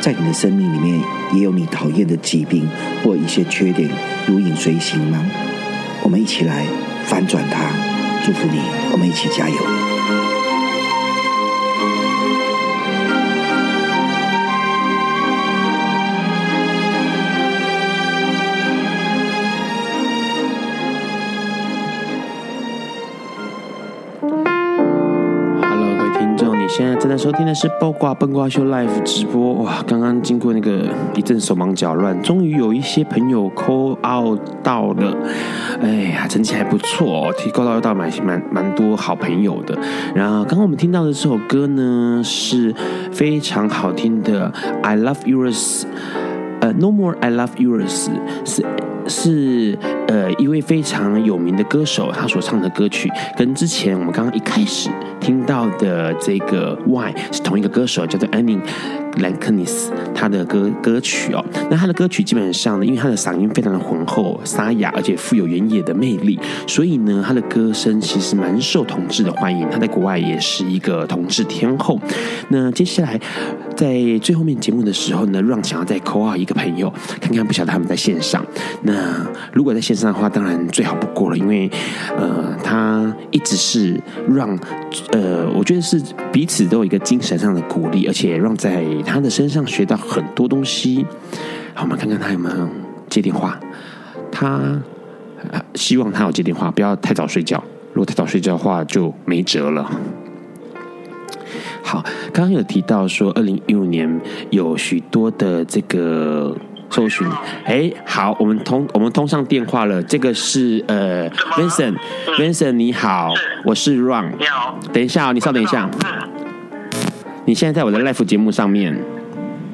在你的生命里面，也有你讨厌的疾病或一些缺点如影随形吗？我们一起来翻转它，祝福你，我们一起加油。正在收听的是《包瓜笨瓜秀》Live 直播。哇，刚刚经过那个一阵手忙脚乱，终于有一些朋友 call out 到了。哎呀，成绩还不错哦，提高到到蛮蛮蛮多好朋友的。然后刚刚我们听到的这首歌呢，是非常好听的《I Love Yours》。呃，No More I Love Yours 是是呃一位非常有名的歌手，他所唱的歌曲跟之前我们刚刚一开始听到的这个 Why 是同一个歌手，叫做 Annie。兰克尼斯他的歌歌曲哦，那他的歌曲基本上呢，因为他的嗓音非常的浑厚沙哑，而且富有原野的魅力，所以呢，他的歌声其实蛮受同志的欢迎。他在国外也是一个同志天后。那接下来在最后面节目的时候呢让想要再 call 一个朋友，看看不晓得他们在线上。那如果在线上的话，当然最好不过了，因为呃，他一直是让呃，我觉得是彼此都有一个精神上的鼓励，而且让在。他的身上学到很多东西，好，我们看看他有没有接电话。他希望他有接电话，不要太早睡觉。如果太早睡觉的话，就没辙了。好，刚刚有提到说，二零一五年有许多的这个搜寻。哎，好，我们通我们通上电话了。这个是呃，Vincent，Vincent 你好，我是 Ron。你好，等一下哦，你稍等一下。你现在在我的 live 节目上面，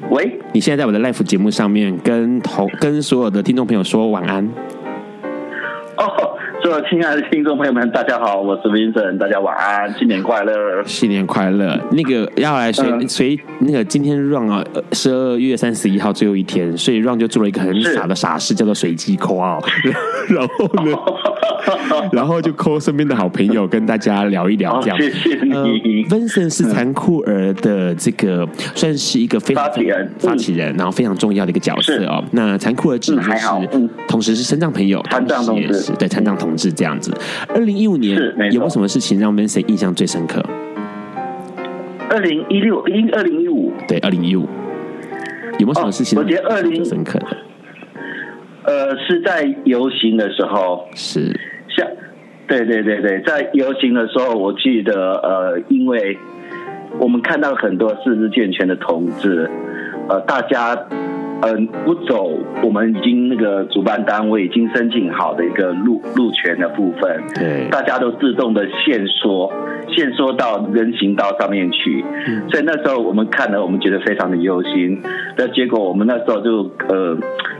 喂？你现在在我的 live 节目上面跟同跟所有的听众朋友说晚安。哦。所有亲爱的听众朋友们，大家好，我是 Vincent，大家晚安，新年快乐，新年快乐。那个要来随随、嗯、那个今天 Ron 啊，十二月三十一号最后一天，所以 Ron 就做了一个很傻的傻事，叫做随机 call 然后呢，然后就 call 身边的好朋友跟大家聊一聊这样。谢谢你。呃、Vincent 是残酷儿的这个、嗯、算是一个非常发起人，发起人，然后非常重要的一个角色哦。那残酷儿指的是、嗯、同时是身障朋友，残障同志，对残障同。是这样子。二零一五年有没有什么事情让 Vincent 印象最深刻？二零一六，一二零一五，对，二零一五有没有什么事情？我觉得二零深刻的，呃，是在游行的时候，是像，对对对对，在游行的时候，我记得，呃，因为我们看到很多四肢健全的同志，呃，大家。嗯，不走，我们已经那个主办单位已经申请好的一个路路权的部分，对，大家都自动的限缩，限缩到人行道上面去。嗯，所以那时候我们看了，我们觉得非常的忧心。那结果我们那时候就呃，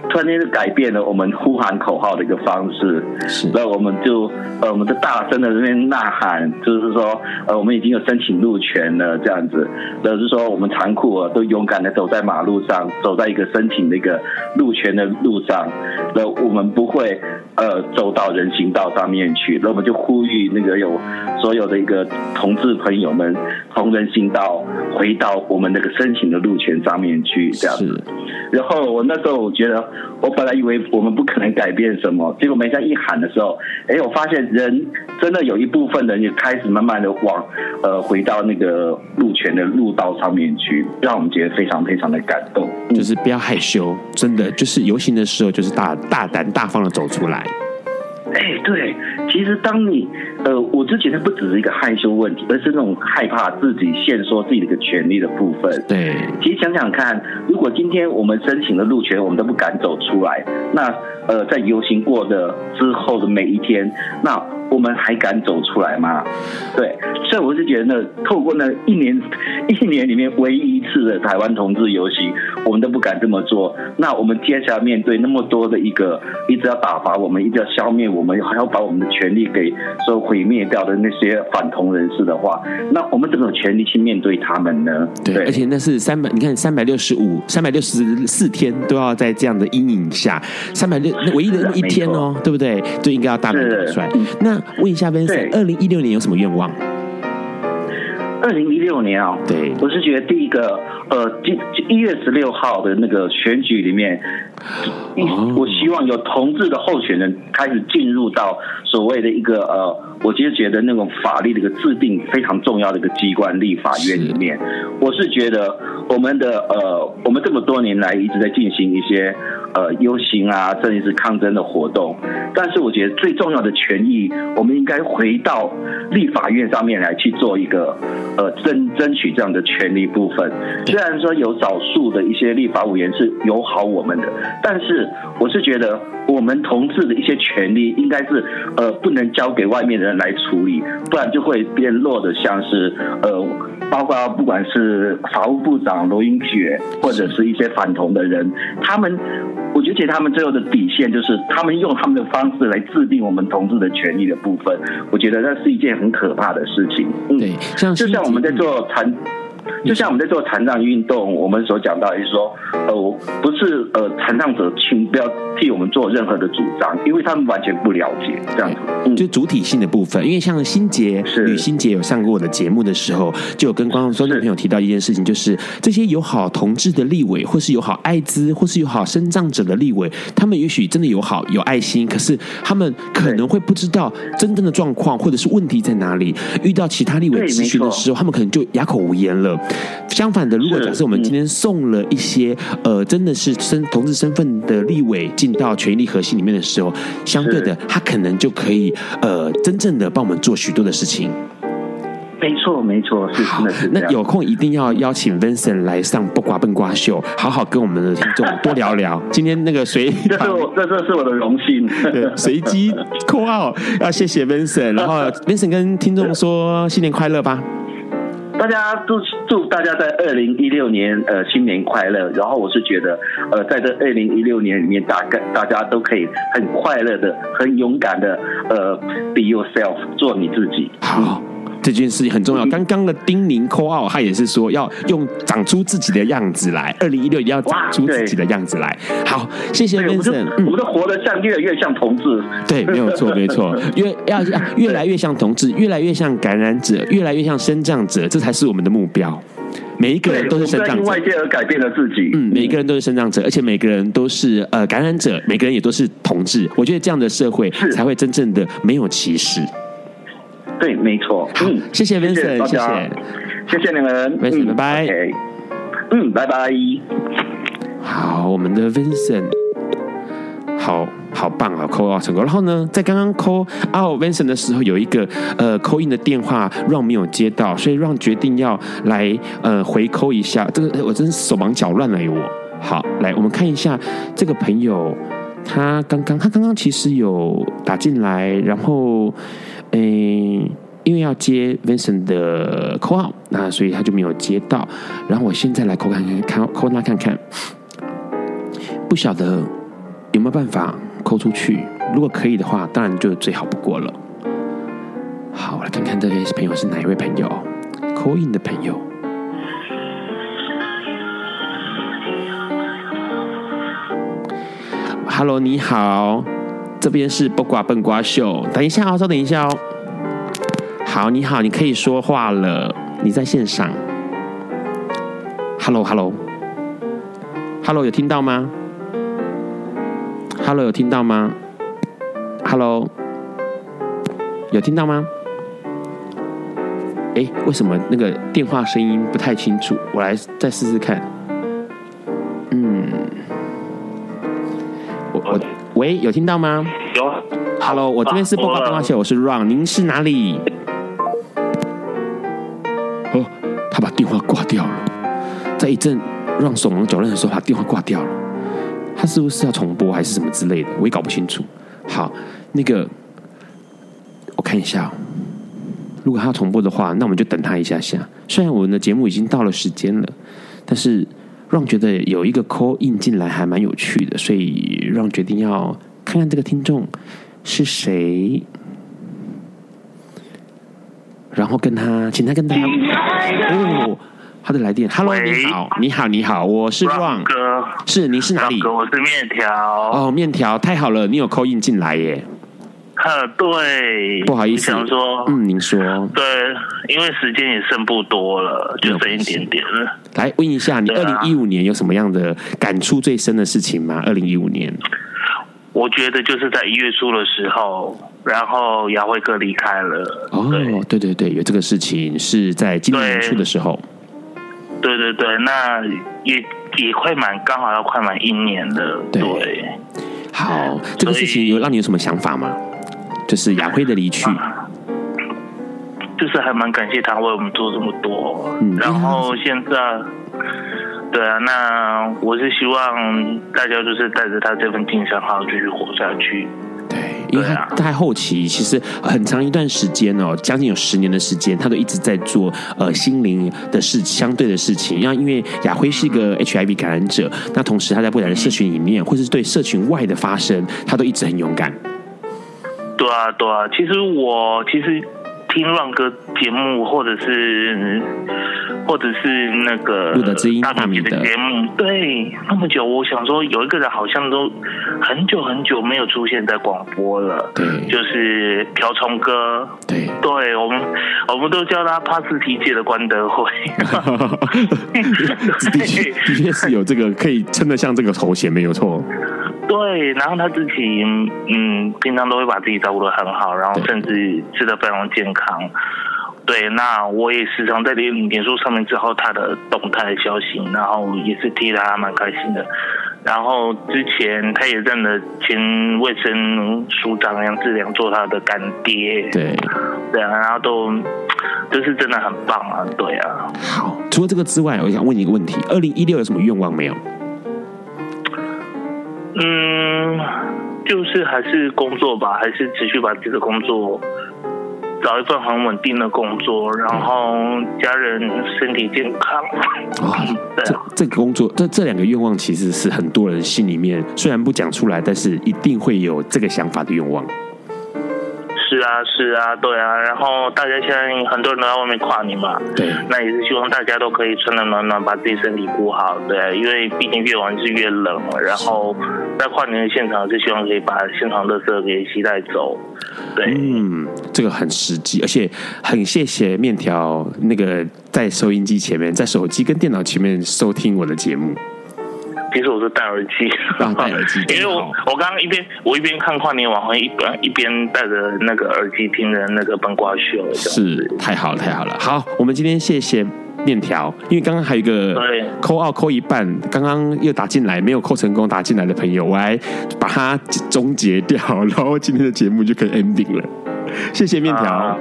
突然间改变了我们呼喊口号的一个方式，是，那我们就呃，我们就大声的那边呐喊，就是说呃，我们已经有申请路权了，这样子，就是说我们残酷啊，都勇敢的走在马路上，走在一个申请那个路权的路上，那我们不会呃走到人行道上面去，那我们就呼吁那个有所有的一个同志朋友们从人行道回到我们那个申请的路权上面去，这样子。然后我那时候我觉得，我本来以为我们不可能改变什么，结果没这样一喊的时候，哎，我发现人真的有一部分人也开始慢慢的往呃回到那个路权的路道上面去，让我们觉得非常非常的感动。就是不要害羞，真的就是游行的时候，就是大大胆大方的走出来。哎，对，其实当你呃，我就觉得不只是一个害羞问题，而是那种害怕自己限缩自己的一个权利的部分。对，其实想想看，如果今天我们申请了路权，我们都不敢走出来，那呃，在游行过的之后的每一天，那。我们还敢走出来吗？对，所以我是觉得呢，透过那一年 一年里面唯一一次的台湾同志游行，我们都不敢这么做。那我们接下来面对那么多的一个一直要打发我们，一直要消灭我们，还要把我们的权利给说毁灭掉的那些反同人士的话，那我们怎么有权利去面对他们呢？对，对而且那是三百，你看三百六十五、三百六十四天都要在这样的阴影下，三百六那唯一的那一天哦，对不对？就应该要大胆表率。那问一下 Vincent，二零一六年有什么愿望？二零一六年啊，对，我是觉得第一个，呃，一月十六号的那个选举里面，我希望有同志的候选人开始进入到所谓的一个呃，我其实觉得那种法律的一个制定非常重要的一个机关——立法院里面，我是觉得我们的呃，我们这么多年来一直在进行一些。呃，游行啊，甚至是抗争的活动，但是我觉得最重要的权益，我们应该回到立法院上面来去做一个呃争争取这样的权利部分。虽然说有少数的一些立法委员是友好我们的，但是我是觉得我们同志的一些权利应该是呃不能交给外面的人来处理，不然就会变弱的像是呃。包括不管是法务部长罗英雪，或者是一些反同的人，他们，我觉得他们最后的底线就是他们用他们的方式来制定我们同志的权利的部分，我觉得那是一件很可怕的事情。嗯，对，像就像我们在做残。就像我们在做残障运动，我们所讲到也是说，呃，我不是呃残障者，请不要替我们做任何的主张，因为他们完全不了解这样子。嗯，就主体性的部分，因为像心洁，吕心杰有上过我的节目的时候，就有跟观众、观众朋友提到一件事情，就是这些友好同志的立委，或是友好艾滋，或是友好生障者的立委，他们也许真的友好有爱心，可是他们可能会不知道真正的状况或者是问题在哪里。遇到其他立委咨询的时候，他们可能就哑口无言了。相反的，如果假设我们今天送了一些呃，真的是身同志身份的立委进到权力核心里面的时候，相对的，他可能就可以呃，真正的帮我们做许多的事情。没错，没错，是真的是。那有空一定要邀请 Vincent 来上《不瓜笨瓜秀》，好好跟我们的听众多聊聊。今天那个随，这是我，这这是我的荣幸。对，随机 call out，要谢谢 Vincent，然后 Vincent 跟听众说新年快乐吧。大家祝祝大家在二零一六年呃新年快乐，然后我是觉得呃在这二零一六年里面，大概大家都可以很快乐的、很勇敢的呃 be yourself 做你自己。好。这件事情很重要。刚刚的丁宁 call out，他也是说要用长出自己的样子来。二零一六一定要长出自己的样子来。好，谢谢 Vincent。我们都活得像越来越像同志。对，没有错，没错。越要越来越像同志，越来越像感染者，越来越像生长者，这才是我们的目标。每一个人都是生长者。因外界而改变了自己。嗯，每一个人都是生长者，而且每个人都是呃感染者，每个人也都是同志。我觉得这样的社会才会真正的没有歧视。对，没错。嗯，谢谢 Vincent，谢谢，谢谢，你们，Vincent，拜拜。嗯，拜拜。好，我们的 Vincent，好好棒啊，call out 成功。然后呢，在刚刚 call out Vincent 的时候，有一个呃 call in 的电话 Ron 没有接到，所以 Ron 决定要来呃回 call 一下。这个我真是手忙脚乱了，我。好，来我们看一下这个朋友，他刚刚他刚刚其实有打进来，然后。诶，因为要接 Vincent 的 call，那所以他就没有接到。然后我现在来 call 看看，看 call 他看看，不晓得有没有办法 call 出去。如果可以的话，当然就最好不过了。好，我来看看这位朋友是哪一位朋友，call in 的朋友。Hello，你好。这边是不瓜笨瓜秀，等一下哦，稍等一下哦。好，你好，你可以说话了，你在线上。Hello，Hello，Hello，有听到吗？Hello，有听到吗？Hello，有听到吗？哎，为什么那个电话声音不太清楚？我来再试试看。喂，有听到吗？有。，Hello，我这边是播报电话线，我是 Ron，您是哪里？哦，他把电话挂掉了，在一阵让手忙脚乱的时候，把电话挂掉了。他是不是要重播还是什么之类的？我也搞不清楚。好，那个我看一下哦。如果他要重播的话，那我们就等他一下下。虽然我们的节目已经到了时间了，但是让觉得有一个 call in 进来还蛮有趣的，所以让决定要看看这个听众是谁，然后跟他，请他跟他哦，他的来电，Hello，你好，你好，你好，我是 Ron 哥，是你是哪里？哥，我是面条。哦，面条，太好了，你有 call in 进来耶。呃，对，不好意思，想说，嗯，您说，对，因为时间也剩不多了，就剩一点点了。来问一下，你二零一五年有什么样的感触最深的事情吗？二零一五年，我觉得就是在一月初的时候，然后姚慧哥离开了。哦，对对对，有这个事情是在今年年初的时候。对对对，那也也快满，刚好要快满一年了。对，对好，这个事情有让你有什么想法吗？就是亚辉的离去，就是还蛮感谢他为我们做这么多。嗯，然后现在，对啊，那我是希望大家就是带着他这份精神，好好继续活下去。对，因为他在后期其实很长一段时间哦，将近有十年的时间，他都一直在做呃心灵的事相对的事情。因为因为亚辉是一个 HIV 感染者，那同时他在不管是社群里面，或者是对社群外的发声，他都一直很勇敢。对啊，对啊，其实我其实听浪哥节目，或者是或者是那个路德之音大米的节目，对，那么久，我想说有一个人好像都很久很久没有出现在广播了，对，就是瓢虫哥，对，对我们我们都叫他帕斯提界的关德辉，的确的确是有这个可以称得上这个头衔，没有错。对，然后他自己嗯，平常都会把自己照顾得很好，然后甚至吃得非常健康。对，那我也时常在脸脸书上面知道他的动态消息，然后也是替他蛮开心的。然后之前他也认了前卫生署长杨志良做他的干爹。对，对啊，然后都就是真的很棒啊，对啊。好，除了这个之外，我想问你一个问题：二零一六有什么愿望没有？嗯，就是还是工作吧，还是持续把自己的工作找一份很稳定的工作，然后家人身体健康。哦，这这个工作，这这两个愿望其实是很多人心里面虽然不讲出来，但是一定会有这个想法的愿望。是啊，是啊，对啊，然后大家现在很多人都在外面跨年嘛，对，那也是希望大家都可以穿的暖暖，把自己身体顾好，对，因为毕竟越晚是越冷，然后在跨年的现场是希望可以把现场的垃圾给吸带走，对，嗯，这个很实际，而且很谢谢面条那个在收音机前面，在手机跟电脑前面收听我的节目。其实我是戴耳机，戴耳机，因为我我刚刚一边我一边看跨年晚会，一边一边戴着那个耳机听着那个笨瓜秀，是太好了，太好了。好，我们今天谢谢面条，因为刚刚还有一个扣二扣一半，刚刚又打进来没有扣成功打进来的朋友，我还把它终结掉，然后今天的节目就可以 ending 了。谢谢面条，好，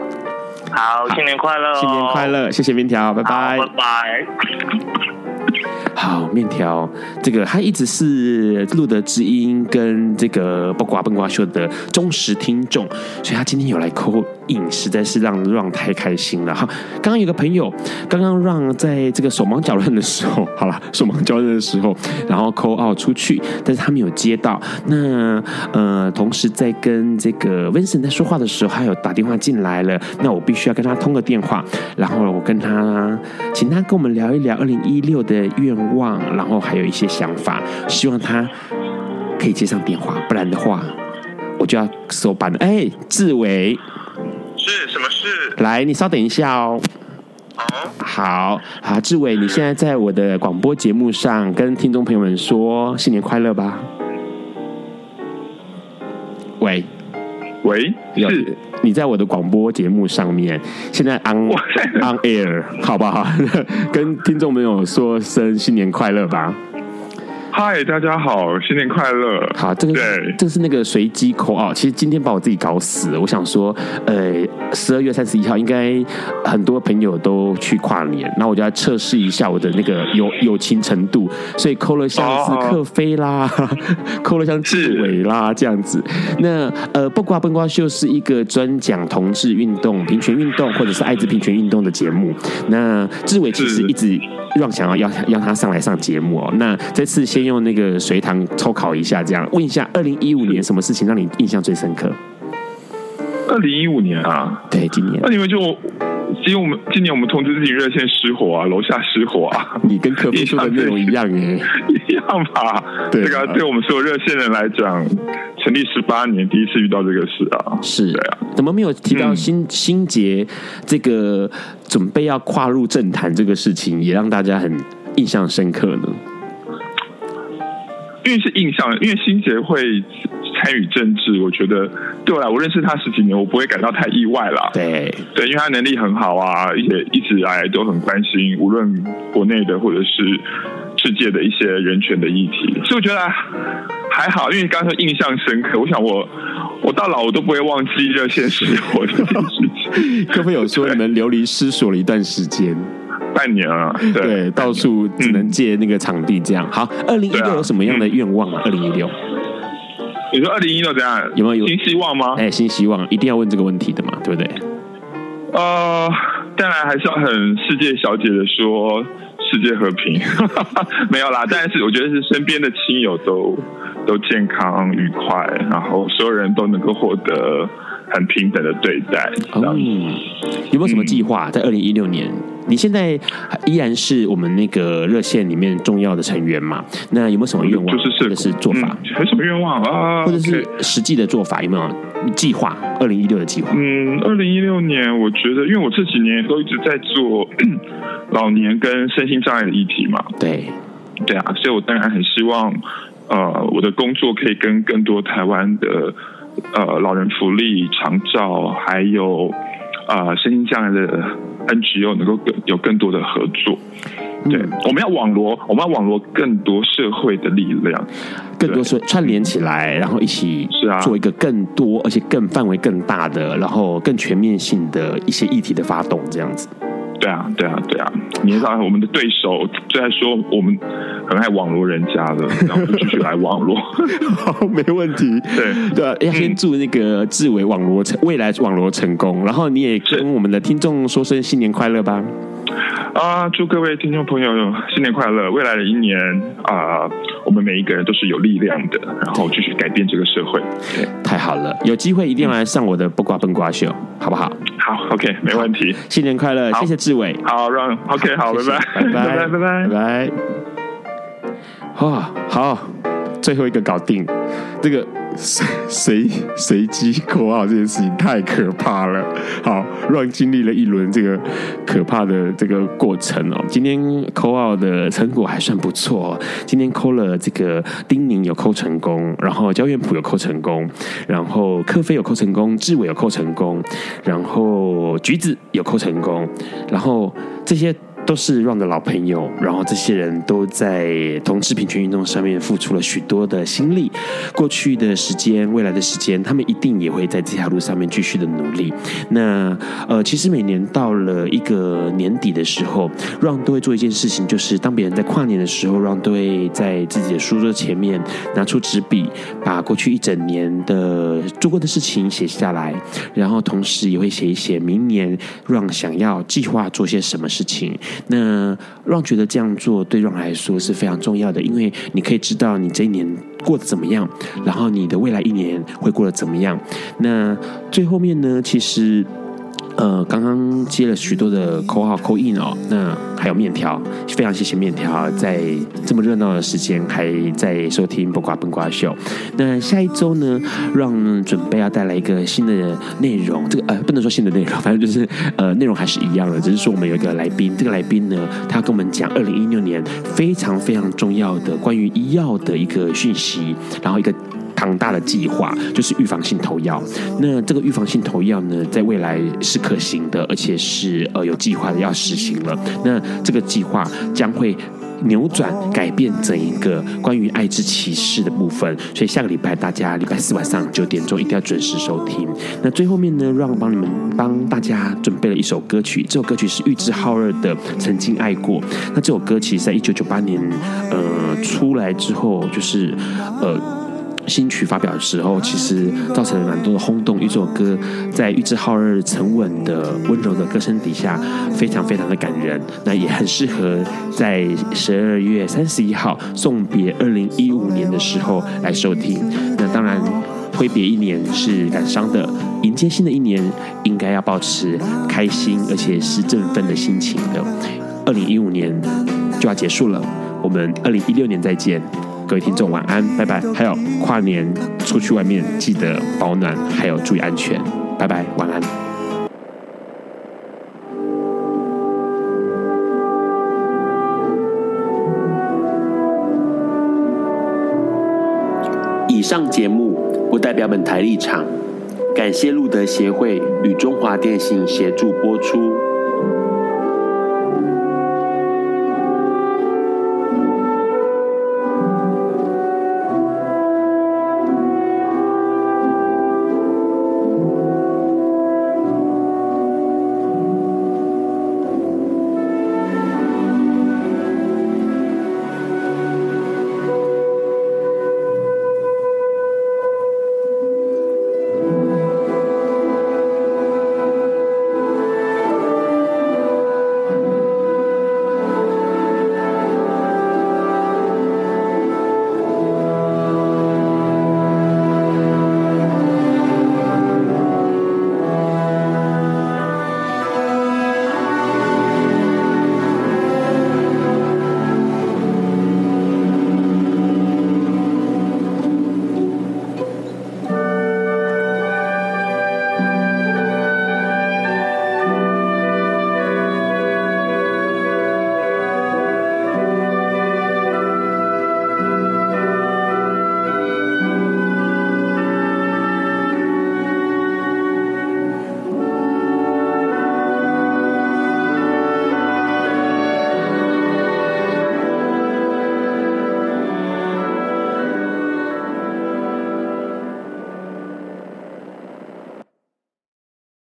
好，新年快乐，新年快乐，谢谢面条，拜拜，拜拜。好，面条，这个他一直是路德之音跟这个不瓜笨瓜秀的忠实听众，所以他今天有来 call in，实在是让让太开心了哈。刚刚有个朋友，刚刚让在这个手忙脚乱的时候，好了，手忙脚乱的时候，然后 call out 出去，但是他没有接到。那呃，同时在跟这个 Vincent 在说话的时候，他有打电话进来了，那我必须要跟他通个电话，然后我跟他，请他跟我们聊一聊二零一六的愿望，然后还有一些想法，希望他可以接上电话，不然的话我就要收班了。哎，志伟，是什么事？来，你稍等一下哦。好，好，志伟，你现在在我的广播节目上跟听众朋友们说新年快乐吧。喂，喂，是。你在我的广播节目上面，现在 on on air，好不好？跟听众朋友说声新年快乐吧。嗨，大家好，新年快乐！好，这个对，这个是那个随机 call out。其实今天把我自己搞死了。我想说，呃，十二月三十一号应该很多朋友都去跨年，那我就要测试一下我的那个友友情程度，所以 call 了像是克菲啦哦、了像志伟啦这样子。那呃，不瓜不瓜秀是一个专讲同志运动、平权运动或者是艾滋平权运动的节目。那志伟其实一直让想要要要他上来上节目哦。那这次先用那个随堂抽考一下，这样问一下：二零一五年什么事情让你印象最深刻？二零一五年啊，对，今年。那你们就，因为我们今年我们通知自己热线失火啊，楼下失火啊。你跟客户说的内容一样耶，一样吧？对，这个对我们所有热线人来讲，成立十八年第一次遇到这个事啊。是，对啊。怎么没有提到新新杰这个准备要跨入政坛这个事情，也让大家很印象深刻呢？因为是印象，因为新杰会参与政治，我觉得对我来，我认识他十几年，我不会感到太意外啦。对对，因为他能力很好啊，也一直以来都很关心，无论国内的或者是世界的一些人权的议题，所以我觉得还好。因为你刚刚说印象深刻，我想我我到老我都不会忘记热线失火这件事情。可不可以有说你们流离失所了一段时间？半年 了，对，对到处只能借那个场地这样。嗯、好，二零一六有什么样的愿望啊？二零一六，你说二零一六怎样？有没有新希望吗？哎，新希望一定要问这个问题的嘛，对不对？呃，当然还是要很世界小姐的说世界和平，没有啦。但是我觉得是身边的亲友都都健康愉快，然后所有人都能够获得很平等的对待。嗯，有没有什么计划在二零一六年？你现在依然是我们那个热线里面重要的成员嘛？那有没有什么愿望？就是或者是做法？有、嗯、什么愿望啊？或者是实际的做法？有没有计划？二零一六的计划？嗯，二零一六年，我觉得，因为我这几年都一直在做 老年跟身心障碍的议题嘛。对，对啊，所以我当然很希望，呃，我的工作可以跟更多台湾的呃老人福利、长照，还有啊、呃、身心障碍的。NGO 能够更有更多的合作，对，嗯、我们要网罗，我们要网罗更多社会的力量，更多是串联起来，然后一起是啊，做一个更多而且更范围更大的，然后更全面性的一些议题的发动，这样子。对啊，对啊，对啊！你知道我们的对手就在说我们很爱网罗人家的，然后就继续来网罗。好，没问题。对对、啊，要先祝那个志伟网罗成未来网罗成功，然后你也跟我们的听众说声新年快乐吧。啊！祝各位听众朋友新年快乐！未来的一年啊，我们每一个人都是有力量的，然后继续改变这个社会。对，太好了！有机会一定要来上我的不瓜笨瓜秀，好不好？好，OK，没问题。新年快乐！谢谢志伟。好，让 OK，好，拜拜，拜拜，拜拜，拜拜，拜拜。哇，好，最后一个搞定这个。随随随机扣号这件事情太可怕了。好，让经历了一轮这个可怕的这个过程哦。今天扣号的成果还算不错。今天扣了这个丁宁有扣成功，然后焦元溥有扣成功，然后科菲有扣成功，志伟有扣成功，然后橘子有扣成功，然后这些。都是 Ron 的老朋友，然后这些人都在同志平权运动上面付出了许多的心力。过去的时间、未来的时间，他们一定也会在这条路上面继续的努力。那呃，其实每年到了一个年底的时候，Ron 都会做一件事情，就是当别人在跨年的时候，Ron 都会在自己的书桌前面拿出纸笔，把过去一整年的做过的事情写下来，然后同时也会写一写明年 Ron 想要计划做些什么事情。那让觉得这样做对让来说是非常重要的，因为你可以知道你这一年过得怎么样，然后你的未来一年会过得怎么样。那最后面呢，其实。呃，刚刚接了许多的口号 call in 哦，那还有面条，非常谢谢面条，在这么热闹的时间还在收听不瓜笨瓜秀。那下一周呢，让准备要带来一个新的内容，这个呃不能说新的内容，反正就是呃内容还是一样的，只是说我们有一个来宾，这个来宾呢，他跟我们讲二零一六年非常非常重要的关于医药的一个讯息，然后一个。庞大的计划就是预防性投药。那这个预防性投药呢，在未来是可行的，而且是呃有计划的要实行了。那这个计划将会扭转、改变整一个关于爱之启示的部分。所以下个礼拜大家礼拜四晚上九点钟一定要准时收听。那最后面呢，让我帮你们帮大家准备了一首歌曲，这首歌曲是玉置浩二的《曾经爱过》。那这首歌其实在一九九八年呃出来之后，就是呃。新曲发表的时候，其实造成了蛮多的轰动。因为这首歌在玉置浩二沉稳的、温柔的歌声底下，非常非常的感人。那也很适合在十二月三十一号送别二零一五年的时候来收听。那当然，挥别一年是感伤的，迎接新的一年应该要保持开心而且是振奋的心情的。二零一五年就要结束了，我们二零一六年再见。各位听众晚安，拜拜。还有跨年出去外面记得保暖，还有注意安全，拜拜，晚安。以上节目不代表本台立场，感谢路德协会与中华电信协助播出。